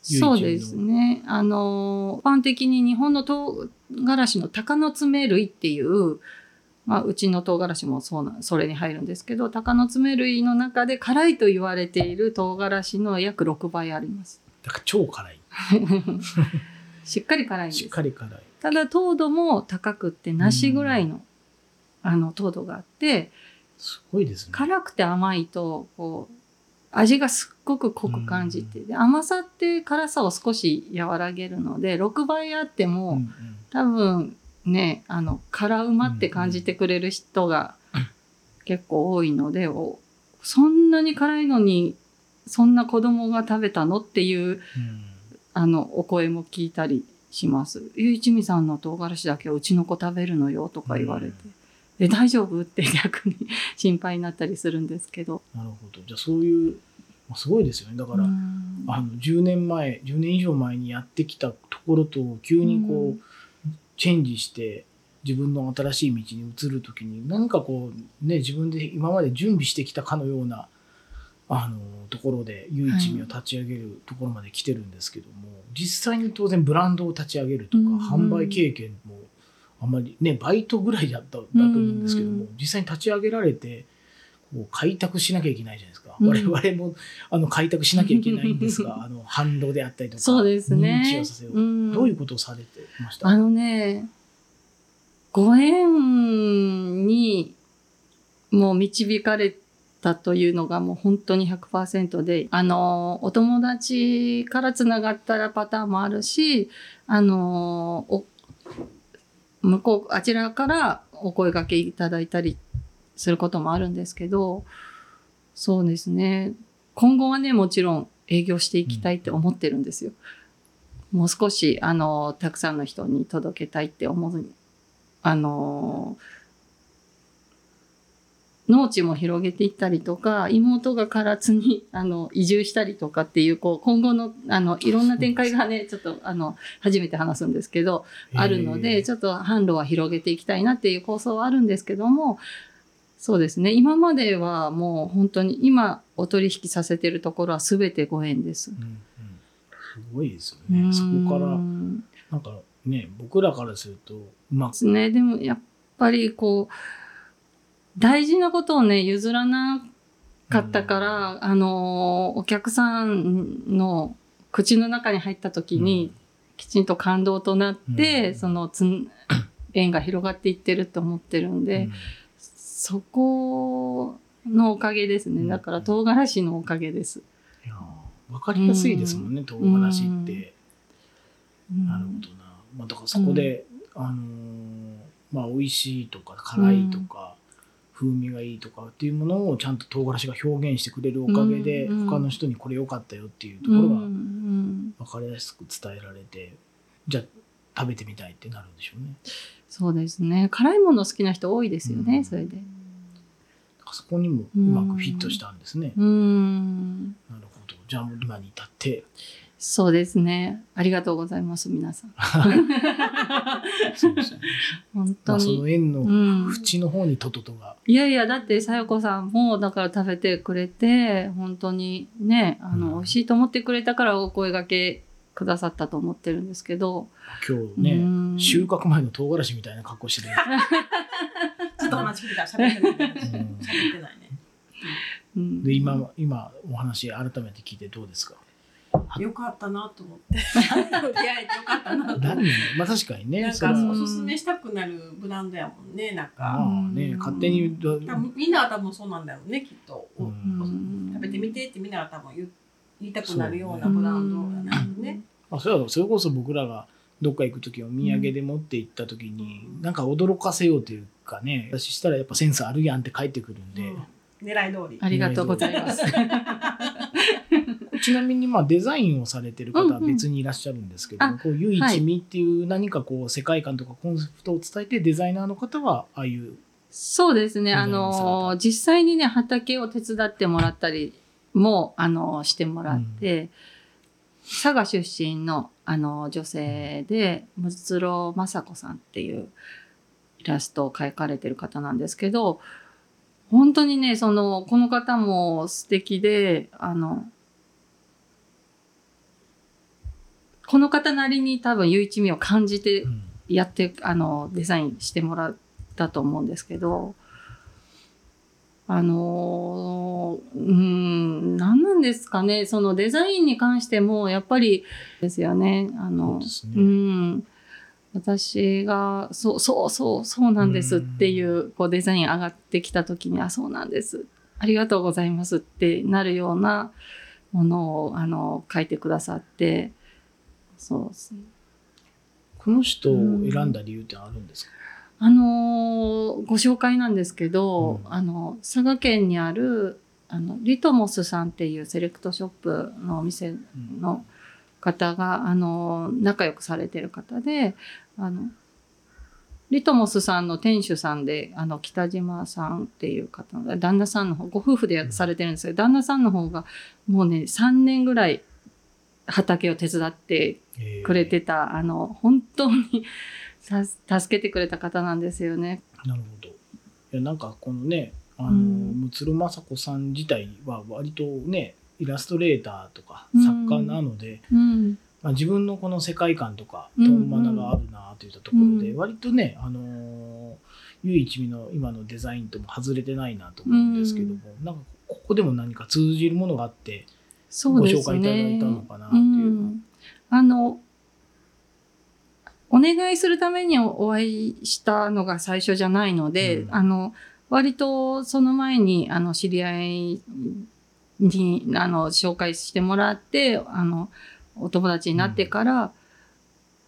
唯一のそうですね。あの、一般的に日本の唐辛子の鷹の爪類っていう、まあ、うちの唐辛子もそうな、それに入るんですけど、鷹の爪類の中で辛いと言われている唐辛子の約6倍あります。だから超辛い しっかり辛いんでしっす。かり辛いただ糖度も高くって、梨ぐらいの、あの糖度があって、すごいですね。辛くて甘いとこう味がすっごく濃く感じて、で甘さって辛さを少し和らげるので6倍あっても、うんうん。多分ねあの辛うまって感じてくれる人が結構多いので、おそんなに辛いのにそんな子供が食べたのっていううん。あのお声も聞いたりします。ゆういちみさんの唐辛子だけはうちの子食べるのよとか言われて。で大丈夫？って逆に 心配になったりするんですけど。なるほど。じゃあそういうまあすごいですよね。だから、うん。あの10年前10年以上前にやってきたところと急にこう、うん。チェンジして自分の新しい道に移る時に何かこうね自分で今まで準備してきたかのようなあのところで唯一味を立ち上げるところまで来てるんですけども、実際に当然ブランドを立ち上げるとか、うん。販売経験もあまりねバイトぐらいだっただと思うんですけども、うん実際に立ち上げられてこう開拓しなきゃいけないじゃないですか、うん。我々もあの開拓しなきゃいけないんですが あの販路であったりとかそうですね。認知をさせよう、ん。どういうことをされてました？あのね、ご縁にもう導かれたというのがもう本当に100%で、あの、お友達からつながったらパターンもあるし、あの、お向こう、あちらからお声掛けいただいたりすることもあるんですけど、そうですね。今後はね、もちろん営業していきたいって思ってるんですよ。もう少し、あの、たくさんの人に届けたいって思う、あの、農地も広げていったりとか、妹が唐津に、あの、移住したりとかっていう、こう、今後の、あの、いろんな展開がね、ちょっと、あの、初めて話すんですけど、あるので、ちょょっと販路は広げていきたいなっていう構想はあるんですけども、そうですね。今まではもう本当に、今お取引させてるところは全てご縁です。うんうん、すごいですよねそこからうんなんかね僕らからするとうまくね。でもやっぱりこう、大事なことをね、譲らなかったから、あのー、お客さんの口の中に入った時に、きちんと感動となって、うん。そのつん、縁が広がっていってると思ってるんで、うん。そこのおかげですね。うん。だから唐辛子のおかげです。いや分かりやすいですもんね、唐辛子って、うん。なるほどな、まあ、だからそこで、あのーまあ美味しいとか辛いとか、風味がいいとかっていうものをちゃんと唐辛子が表現してくれるおかげで、うんうん他の人にこれ良かったよっていうとうんころがうん分かりやすく伝えられて、じゃあ食べてみたいってなるんでしょうね。そうですね。辛いもの好きな人多いですよね、うんそれで。そこにもうまくフィットしたんですね。なるほど。じゃあ今に至って、そうですね。ありがとうございます、皆さん。そうでね。本ま当にあその。縁のうん。縁の方にトトトが。いやいや、だって、さよこさんも、だから食べてくれて、本当にね、あの、うん美味しいと思ってくれたからお声掛けくださったと思ってるんですけど。今日ね、うん収穫前の唐辛子みたいな格好してる。ちょっと話聞いたら喋ってないね。うん喋ってないね。うんで今今お話改めて聞いてどうですか？よかったなと思って。出会えてよかったなと思って。まあ確かにねなんかおすすめしたくなるブランドやもんね。なんまか。あねうん勝手に言うと多分みんなは多分そうなんだよね、きっと。うんうん食べてみてってみんなが多分言う言いたくなるようなブランドやなね。あそれはそれこそ僕らがどっか行く時お土産で持って行った時に、なんか驚かせようというかね私したらやっぱセンスあるやんって帰ってくるんで、うん狙い通り。ありがとうございます。ちなみにまあデザインをされてる方は別にいらっしゃるんですけど、うんうんこう唯一味っていう何かこう世界観とかコンセプトを伝えてデザイナーの方はああいうそうですね。あの実際にね、畑を手伝ってもらったりも、あの、してもらって、佐賀出身の、あの、女性で、むつろまさこさんっていうイラストを描かれてる方なんですけど、本当にね、その、この方も素敵で、あの、この方なりに多分、唯一味を感じてうんやって、あの、デザインしてもらったと思うんですけど、あのー、うーん、何なんですかね。そのデザインに関しても、やっぱりですよね。あの、ですねうん。私が、そう、そう、そう、そうなんですっていう、こうデザイン上がってきた時に、あ、そうなんです。ありがとうございますってなるようなものを、あの、書いてくださって、そうですね。この人を選んだ理由ってあるんですか、あのーご紹介なんですけど、うん。あの、佐賀県にある、あの、リトモスさんっていうセレクトショップのお店うん。の方が、あの、仲良くされてる方で、あの、リトモスさんの店主さんで、あの、北島さんっていう方の、旦那さんの方、ご夫婦でされてるんですけど、旦那さんの方が、もうね、3年ぐらい畑を手伝ってえーくれてた、あの、本当に さ助けてくれた方なんですよね。なるほど。いやなんかこのね、あの、うんむつろまさこさん自体は割とね、イラストレーターとかうん作家なので、うん。まあ、自分のこの世界観とか、うんトンマナがあるなといったところで、うん割とね、あのー唯一味の今のデザインとも外れてないなと思うんですけども、なんかここでも何か通じるものがあって。ご紹介いただいたのかなっていううん。あの、お願いするためにお会いしたのが最初じゃないので、うん。あの、割とその前に、あの、知り合いに、あの、紹介してもらって、あの、お友達になってから、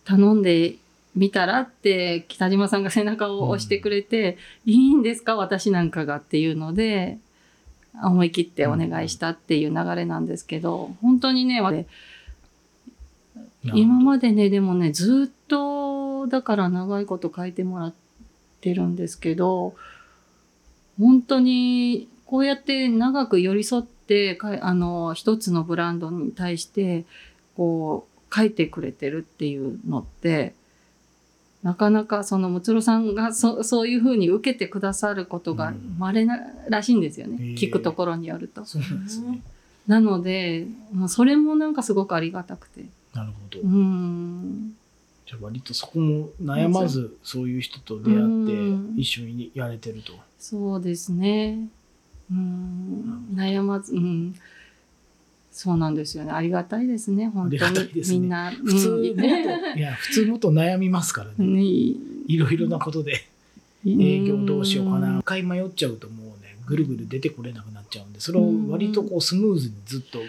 頼んでみたらって、北島さんが背中を押してくれて、いいんですか私なんかがっていうので、思い切ってお願いしたっていう流れなんですけど、本当にね、今までね、でもね、ずっと、だから長いこと書いてもらってるんですけど、本当に、こうやって長く寄り添って、かあの、一つのブランドに対して、こう、書いてくれてるっていうのって、なかなかそのむつろさんがそそういうふうに受けてくださることがうん稀ならしいんですよね。へえ聞くところによると。そうなんですね。なので、もうそれもなんかすごくありがたくて。なるほどう。ん。じゃあ割とそこも悩まずそういう人と出会ってうん一緒にやれてると。そうですね。うん。悩まず、うん。そうなんですよね。ありがたいですね、本当に。ねみんな。普通もっと、うんいや、普通もっと悩みますからね。ねいろいろなことで営業どうしようかな。一回迷っちゃうともうね、ぐるぐる出てこれなくなっちゃうんで、それを割とこうスムーズにずっと。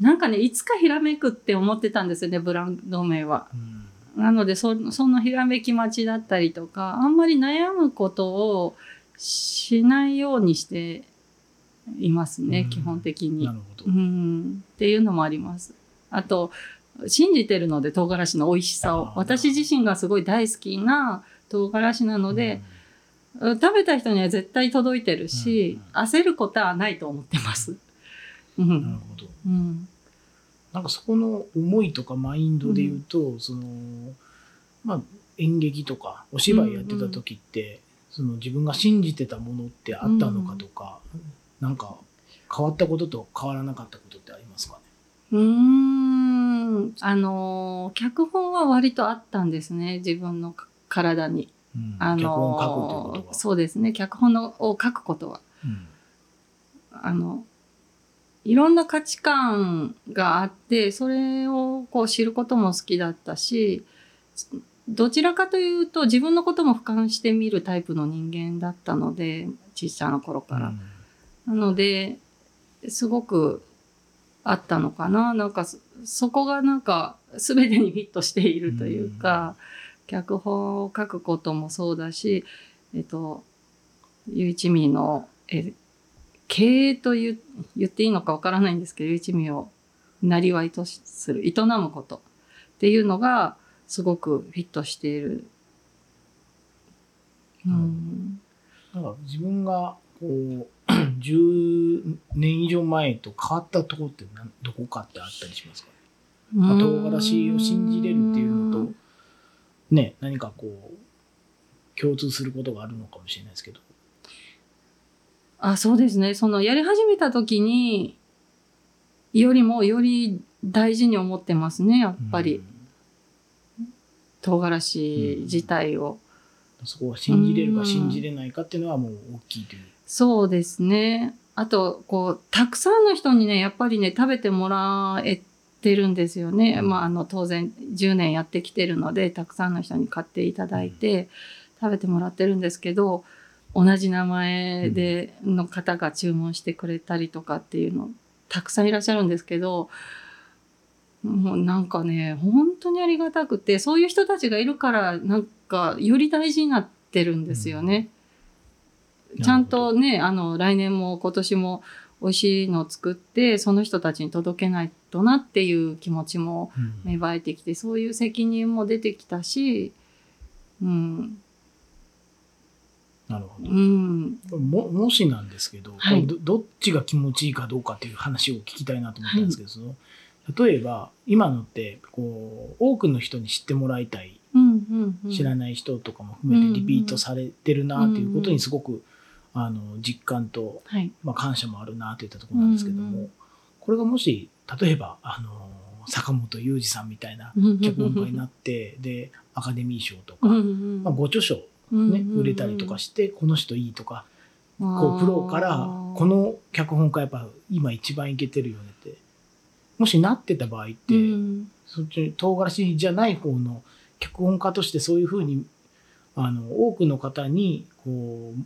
なんかね、いつかひらめくって思ってたんですよね、ブランド名は。うんなのでそ、そのひらめき待ちだったりとか、あんまり悩むことをしないようにしていますね、うん基本的にな。るほどう。ん、っていうのもあります。あと、信じてるので、唐辛子の美味しさを私自身がすごい大好きな唐辛子なので、食べた人には絶対届いてるし、焦ることはないと思ってます。ううん、なるん。ほど。うん。なんかそこの思いとかマインドで言うと、その、まあ演劇とかお芝居やってた時って、その自分が信じてたものってあったのかとか、なんか変わったことと変わらなかったことってありますかね？うーん。あのー、脚本は割とあったんですね、自分の体に。うんあ脚本を書くの。そうですね、脚本のを書くことは。うんあの、いろんな価値観があって、それをこう知ることも好きだったし、どちらかというと自分のことも俯瞰してみるタイプの人間だったので、小さな頃から。なので、すごくあったのかな。なんかそ、そこがなんか全てにフィットしているというか、脚本を書くこともそうだし、えっと、ゆういちみの、え、経営という言っていいのかわからないんですけど、ゆういちみをなりわいとする、営むことっていうのがすごくフィットしている。うん。なんか自分がこう 10年以上前と変わったところってどこかってあったりしますか、まあ、唐辛子を信じれるっていうのとね何かこう共通することがあるのかもしれないですけどあ、そうですね。そのやり始めた時に、よりもより大事に思ってますね、やっぱり。唐辛子自体を。うん、そこは信じれるか信じれないかっていうのはもう大きいという。そうですね。あと、こう、たくさんの人にね、やっぱりね、食べてもらえてるんですよね。まあ、あの、当然、10年やってきてるので、たくさんの人に買っていただいて、食べてもらってるんですけど、同じ名前での方が注文してくれたりとかっていうのたくさんいらっしゃるんですけどもうなんかね本当にありがたくてそういう人たちがいるからなんかより大事になってるんですよね。うん、ちゃんとねあの来年も今年も美味しいのを作ってその人たちに届けないとなっていう気持ちも芽生えてきて、うん、そういう責任も出てきたし、うん、なるほど。うん、ももしなんですけど、はい、ど、どっちが気持ちいいかどうかっていう話を聞きたいなと思ったんですけど、はい、例えば今のってこう多くの人に知ってもらいたい、うんうんうん、知らない人とかも含めてリピートされてるなっていうことにすごく、あの実感と、はい、まあ、感謝もあるなといったところなんですけども、うんうん、これがもし例えばあの坂本雄二さんみたいな脚本家になってでアカデミー賞とか、うんうん、まあ、ご著書ね、売れたりとかして、この人いいとか、こう、プロから、この脚本家やっぱ今一番いけてるよねって、もしなってた場合って、そっち唐辛子じゃない方の脚本家としてそういうふうに、あの、多くの方に、こう、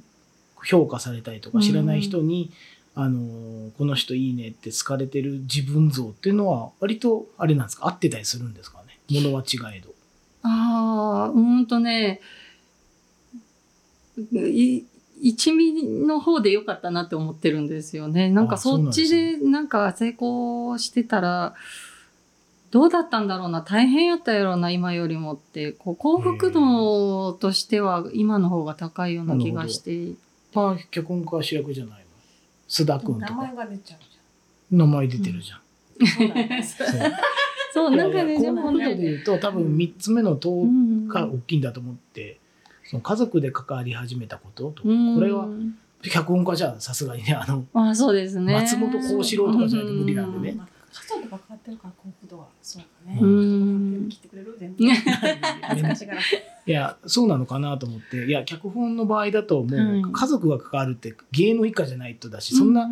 評価されたりとか、知らない人に、あの、この人いいねって好かれてる自分像っていうのは、割と、あれなんですか？合ってたりするんですかね？ものは違えど。ああ、うんとね、一味の方で良かったなって思ってるんですよね。なんかそっちでなんか成功してたら、どうだったんだろうな、大変やったやろうな、今よりもって、こう幸福度としては今の方が高いような気がして。まあ、脚本家は主役じゃないの。須田君とか。名前が出ちゃうじゃん。名前出てるじゃん。うん、そうそう、なんかね、幸福度で言うと多分3つ目の塔が大きいんだと思って、その家族で関わり始めたことと、これは脚本家じゃさすがにねあのあそうですね松本幸四郎とかじゃないと無理なんでね。家族関わってるから幸福度は。そうだね。うん。切ってくれる全部。いやそうなのかなと思って。いや脚本の場合だともう。家族が関わるって芸能一家じゃないとだしそんな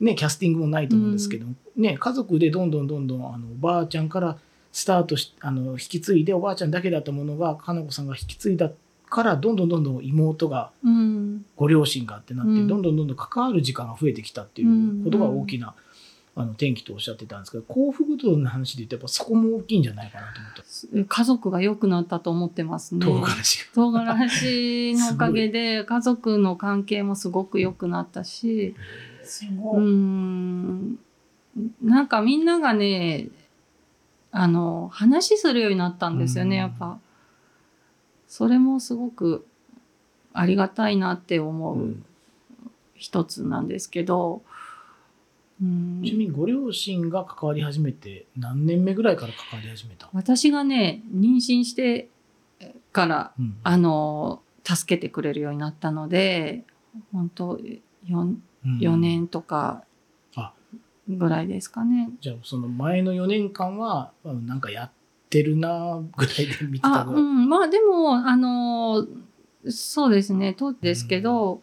ねキャスティングもないと思うんですけどね家族でどんどんどんどんあのおばあちゃんからスタートしあの引き継いでおばあちゃんだけだったものがかなこさんが引き継いだからどんどんどんどん妹が、ご両親がってなって、どんどんどんどん関わる時間が増えてきたっていうことが大きな、あの転機とおっしゃってたんですけど幸福度の話で言うとやっぱそこも大きいんじゃないかなと思った家族が良くなったと思ってますね。唐辛子唐辛子のおかげで 家族の関係もすごく良くなったしうん。なんかみんながねあの話するようになったんですよねやっぱ。それもすごくありがたいなって思う一つなんですけど、うん、ちなみにご両親が関わり始めて何年目ぐらいから関わり始めた？私がね妊娠してから、うん、あの助けてくれるようになったので本当 4, 4年とかぐらいですかね。じゃあその前の4年間はなんかやっってるなぐらいで見てたぐらい。うん、まあでも、あの、そうですね、とですけど、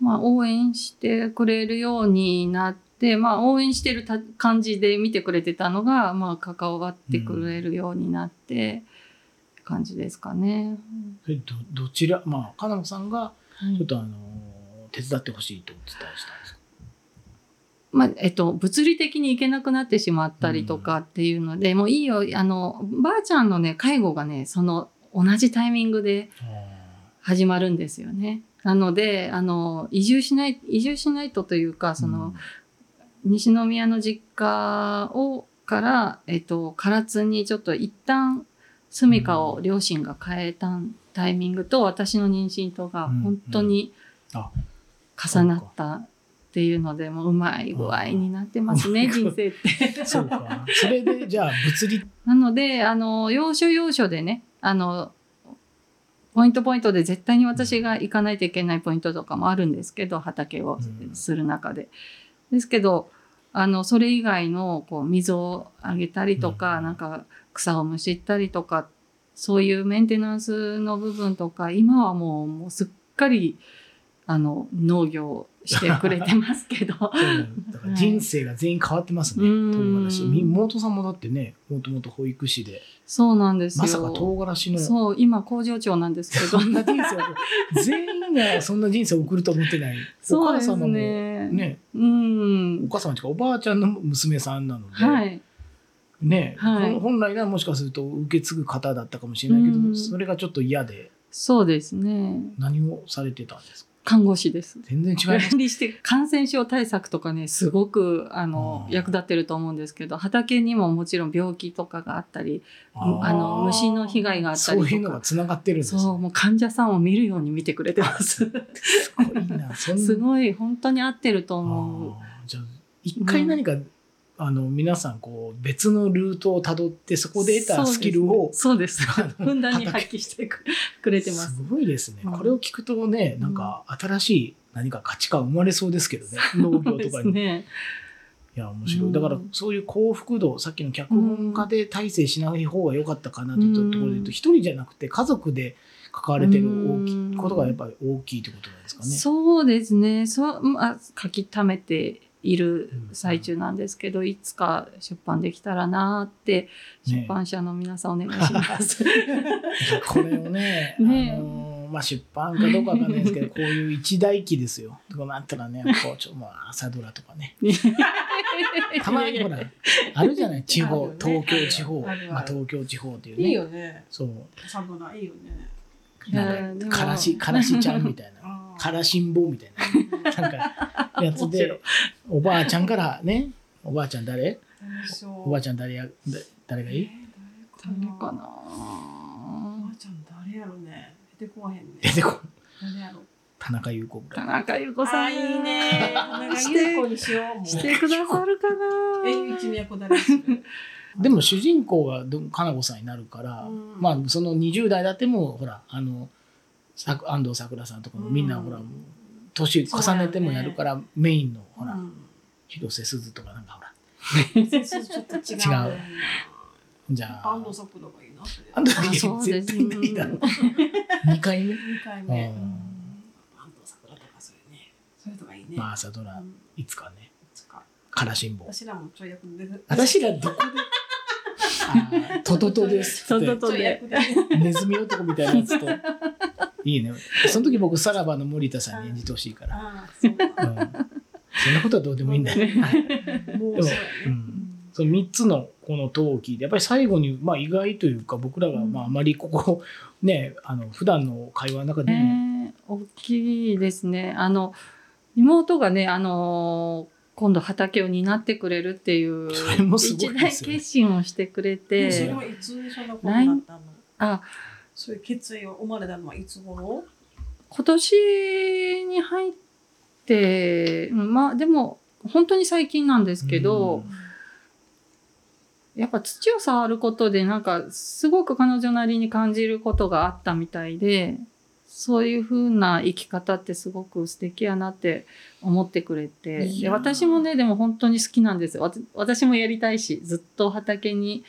うん、まあ応援してくれるようになって、まあ応援してる感じで見てくれてたのが、まあ関わってくれるようになって、感じですかね。うん、どどちら、まあ、かなこさんが、ちょっとあの、手伝ってほしいとお伝えしたんですまあ、えっと、物理的に行けなくなってしまったりとかっていうので、うん、もういいよ、あの、ばあちゃんのね、介護がね、その、同じタイミングで始まるんですよね。なので、あの、移住しない、移住しないとというか、その、うん、西宮の実家を、から、えっと、唐津にちょっと一旦、住みかを両親が変えたタイミングと、私の妊娠とが本当にあ重なったっていうのでもううまい具合になってますねうん人生って。そうか。それで、じゃあ、物理、なのであの要所要所でねあのポイントポイントで絶対に私が行かないといけないポイントとかもあるんですけど畑をうんする中で。ですけどあのそれ以外のこう水をあげたりとか、うん。なんか草をむしったりとかそういうメンテナンスの部分とか今はもうもうすっかりあの農業してくれてますけど 人生が全員変わってますね。うん唐辛子。み妹さんもだってね、もともと保育士で、そうなんですよ。まさか唐辛子の、そう今工場長なんですけどそんな人生を、全員がそんな人生を送ると思ってない。おそうです母様も、ね。ね、うんお。母様というかおばあちゃんの娘さんなので、はい。ね、はい本来ならもしかすると受け継ぐ方だったかもしれないけど、うんそれがちょっと嫌で、そうですね。何をされてたんですか？看護師です。全然違います。管理して感染症対策とかねすごくあのうん。役立ってると思うんですけど畑にももちろん病気とかがあったりあの虫の被害があったそういうのりとかがつながってるんですね。そうもう患者さんを見るように見てくれてます。すごいな。そんな。すごい本当に合ってるとあ思う。ーじゃあ一回何か、あの皆さんこう別のルートをたどってそこで得たスキルをそうです。ねふんだんに発揮してくくれてます。すごいですね、うんこれを聞くとねなんか新しい何か価値観生まれそうですけどね。農業とかに、すねいや面白い、うん。だからそういう幸福度さっきの脚本家で大成しない方が良かったかなといったところで言うと一、人じゃなくて家族で関われてる大きうん。いことがやっぱり大きいってことなんですかね。そうですね。そう、まあ、書き溜めている最中なんですけど、いつか出版できたらなってね出版社の皆さんお願いします。これをね、ねあのまあ、出版かどうかわかんないですけど、こういう一大期ですよ。とかなったらね、こうちょまあ、朝ドラとかね。たまにほら、あるじゃない、地方、ね東京地方、あるあるまあ、東京地方っていうね。いいよね。そう。サブナいいよね。し、からしちゃんみたいな。からしんぼみたいな。なんか、やつで、おばあちゃんからね、おばあちゃん誰？おばあちちゃん誰や、だ誰がいい？誰かな？おばあちゃん誰やろね。出てこわへんね。出てこい。誰やろ。田中優子ぐら田い。中優子さん。あ、いいね。なんかして優子にしよう。してくださるかな でも主人公がどかなこさんになるから、うんまあその20代だってもほらあのさ安藤サクラさんとかもみんなうんほら、年重ねてもやるから、メインのほら、うん。広瀬すずとかなんかほら。違う。じゃあ安藤サクラがいいな。安藤あそうです絶対ないだろう。2回目？二回目。安藤サクラとかそういうね。そういうとかいいね。まあ朝ドラうん。いつかね。いつか。からしんぼ。私らもちょい役で。私らどこで？トトトですトトトで。ね。ネズミ男みたいなやつといいね。その時僕さらばの森田さんに演じてほしいから、ああ、そう。ん、そんなことはどうでもいいんだ。よ、もうそうん。その3つのこの陶器でやっぱり最後に、まあ、意外というか僕らがまああまりここねあの普段の会話の中でも、ね大きいですね。あの妹がね、あの今度畑を担ってくれるっていうそれもすご一大決心をしてくれそて、れはいつそんなことになったの？あそういう決意を生まれたのはいつ頃？今年に入って、うんまあでも本当に最近なんですけど、やっぱ土を触ることでなんかすごく彼女なりに感じることがあったみたいでそういう風な生き方ってすごく素敵やなって思ってくれてで私もねでも本当に好きなんです私もやりたいしずっと畑に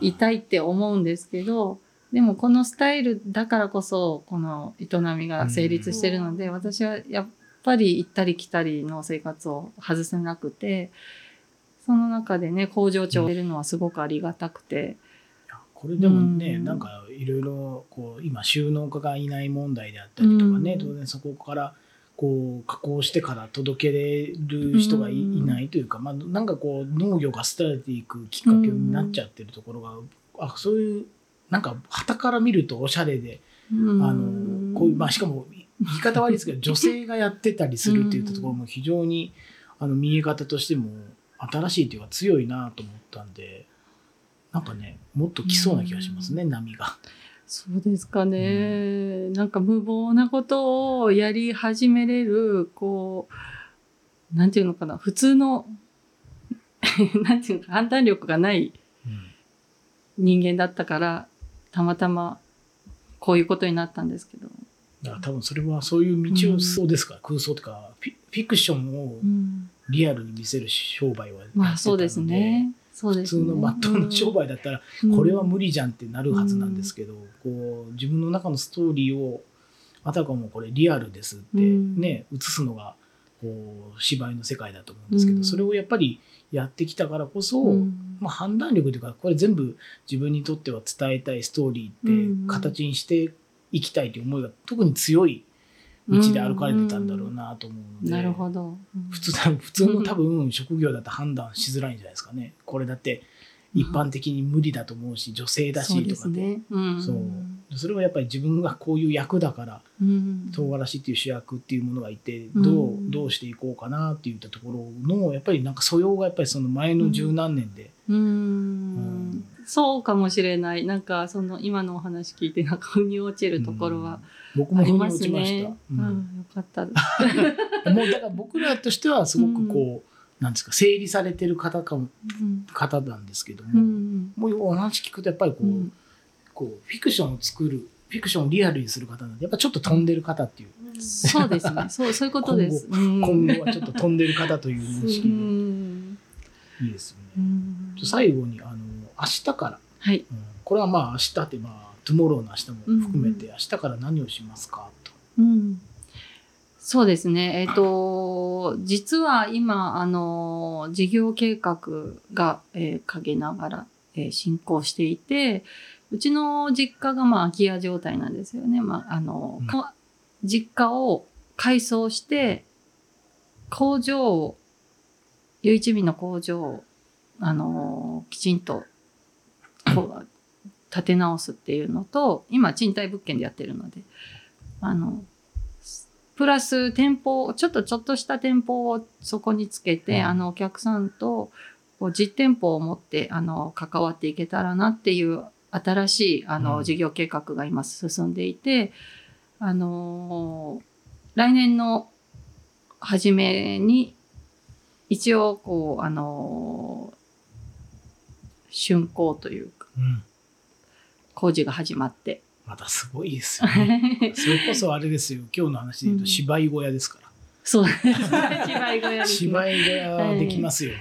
いたいって思うんですけどでもこのスタイルだからこそこの営みが成立してるので、うん。私はやっぱり行ったり来たりの生活を外せなくてその中でね工場長を得るのはすごくありがたくて、これでもね、うん。なんかいろいろこう今収納家がいない問題であったりとかね、うん。当然そこからこう加工してから届けれる人がい,、うんないというか、まあ、なんかこう農業が廃れていくきっかけになっちゃってるところが、あそういうなんか旗から見るとおしゃれで、うん。あのこういうまあしかも言い方悪いですけど女性がやってたりするっていったところも非常にあの見え方としても新しいというか強いなと思ったんでなんかねもっと来そうな気がしますね、波が。そうですかね、なんか無謀なことをやり始めれる、こう、なんていうのかな、普通の、なんていうのか、判断力がないうん。人間だったから、たまたまこういうことになったんですけど。だから多分それはそういう道をそうですか。ら、空想とかフィクションをうん、リアルに見せる商売はまあそうですね。そう普通ですね。のまっとうな商売だったら、うん。これは無理じゃんってなるはずなんですけど、こう自分の中のストーリーをあたかもこれリアルですってね、映すのがこう芝居の世界だと思うんですけど、うん。それをやっぱりやってきたからこそ、うんまあ、判断力というかこれ全部自分にとっては伝えたいストーリーって形にしていきたいという思いが特に強い道で歩かれてたんだろうなと思うので、なるほど。うん普通普通の多分職業だと判断しづらいんじゃないですかね。これだって一般的に無理だと思うし、女性だしとかって。すね。うん。そうそれはやっぱり自分がこういう役だからうん。唐辛子っていう主役っていうものがいてうんどうどうしていこうかなっていったところのやっぱりなんか素養がやっぱりその前の十何年で、うんんそうかもしれない。なんか、その今のお話聞いて、なんか、腑に落ちるところは僕も腑にあります落ちました。ね。ううんん、よかった。もうだから僕らとしてはすごくこう、なんですか整理されてる方かもうん方なんですけども、うん。もうお話聞くとやっぱりこう、うんこうフィクションを作るフィクションをリアルにする方なんでやっぱちょっと飛んでる方っていう、そうですね。そう、そういうことです。うん今後はちょっと飛んでる方という認識うでんいいですようね。ん最後にあの明日から、はい。うんこれはまあ明日ってまあトゥモローの明日も含めて、明日から何をしますかと。うんそうですね。えっ、と、実は今、あの、事業計画が、えー陰ながら、えー進行していて、うちの実家がまあ空き家状態なんですよね。まあ、あの、うんか実家を改装して、工場を、唯一民の工場を、あの、きちんと、こう、建て直すっていうのと、今賃貸物件でやってるので、あの、プラス店舗、ちょっとちょっとした店舗をそこにつけて、うんあの、お客さんとこう実店舗を持って、あの、関わっていけたらなっていう新しい、あの、うん事業計画が今進んでいて、あのー来年の初めに、一応、こう、あのー竣工というか、うん工事が始まって。またすごいですよね。それこそあれですよ今日の話で言うとうん芝居小屋ですから。そうですね。芝居小屋ね芝居小屋できますよ。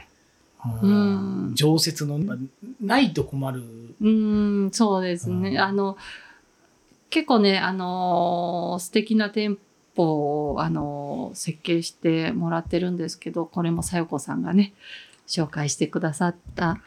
ううんん常設のないと困る。うーん、そうですね。うん。あの、結構ね、あのー素敵な店舗を、あのー設計してもらってるんですけど、これもさよこさんがね、紹介してくださった。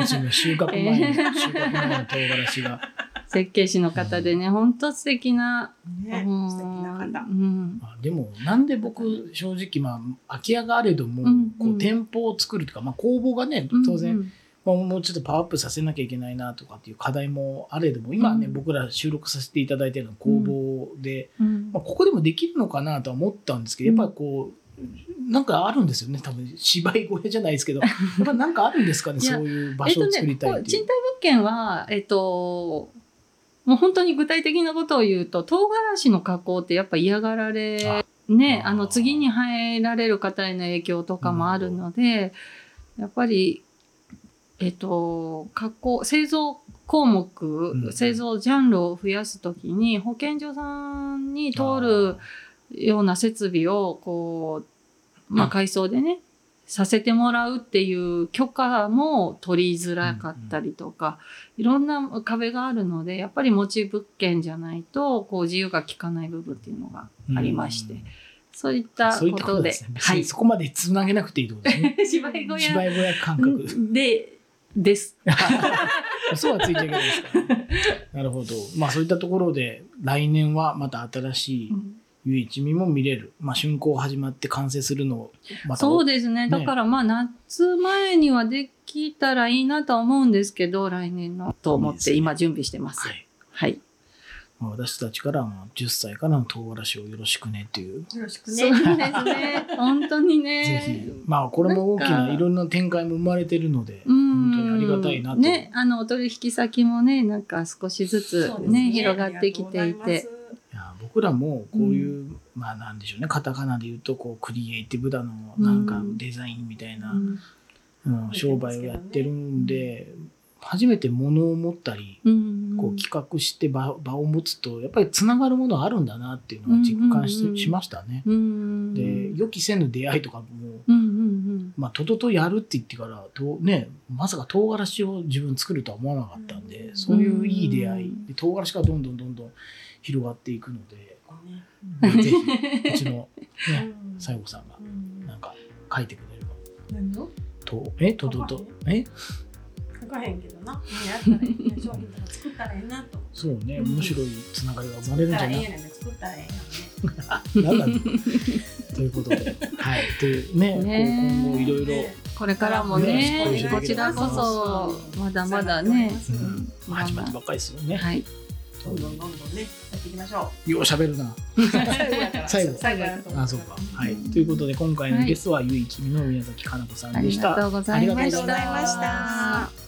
うちの収穫前に、え ー収穫前の唐辛子が。設計士の方でね、ほん。と素敵な、ねうん。素敵な方。うん。まあでもなんで僕正直まあ空き家があれども、うんこう店舗を作るとか、まあ、工房がね当然、もうちょっとパワーアップさせなきゃいけないなとかっていう課題もあれども今はね、うん。僕ら収録させていただいてるのは工房で、うん。まあ、ここでもできるのかなとは思ったんですけどやっぱりこうなんかあるんですよね多分芝居小屋じゃないですけど。やっぱなんかあるんですかねそういう場所を作りたいこうっていう。賃貸物件は、えっと、もう本当に具体的なことを言うと、唐辛子の加工ってやっぱ嫌がられ、ね、あの次に入られる方への影響とかもあるので、やっぱり、えっと、加工、製造項目、うん製造ジャンルを増やすときに、保健所さんに通るような設備を、こう、まあ、改装でね、させてもらうっていう許可も取りづらかったりとか、いろんな壁があるので、やっぱり持ち物件じゃないと、こう自由が利かない部分っていうのがありまして、うんそういったそういったこで、こととですね。別はい。にそこまでつなげなくていいとですね。芝居小屋芝居小屋感覚。で、です。そうはついちゃいけないですから。なるほど。まあそういったところで来年はまた新しい唯一味も見れる。まあ竣工始まって完成するのをまたそうですね。ねだからまあ夏前にはできたらいいなとは思うんですけど、来年のと思って今準備してます。はい。はい。まあ、私たちからはまあ10歳からの唐辛子をよろしくねっていう、よろしくそう。ね。ですね。本当にね。ぜひ。まあこれも大きないろんな展開も生まれてるのでうん。本当にありがたいなと、ね、あのお取引先もね、なんか少しずつそうですね。広がってきていて。いや僕らもこういう、まあなんでしょうね。カタカナで言うとこうクリエイティブだのなんかデザインみたいな、うん。うん商売をやってるんで初めて物を持ったりうん。こう企画して場場を持つとやっぱりつながるものあるんだなっていうのは実感し,、しましたね。うんで予期せぬ出会いとかも、まあ、とととやるって言ってからと、ね、まさか唐辛子を自分作るとは思わなかったんで、うん。そういういい出会い。うん。で唐辛子がどんどんどんどん広がっていくので、ぜひうちの、ね、西郷さんがなんか書いてくれれば。何を？とえ？ととと。え？書かへんけどな。やったらいいね。商品とか作ったらええなと。そうね面白いつながりが生まれるんじゃない？作ったらええやねん作ったらええやんね。なんだということで、はい、というね、ね今後いろいろ、ねこれからもねねこちらこそまだまだね、始まってばっかりですよね。はいどんどんどんどんね、やっていきましょよう喋るな。う。最後。最後あ、そうか。はい。ということで、今回のゲストは、ゆいきみの宮崎かな子さんありでした。がとうございましありがとうございたました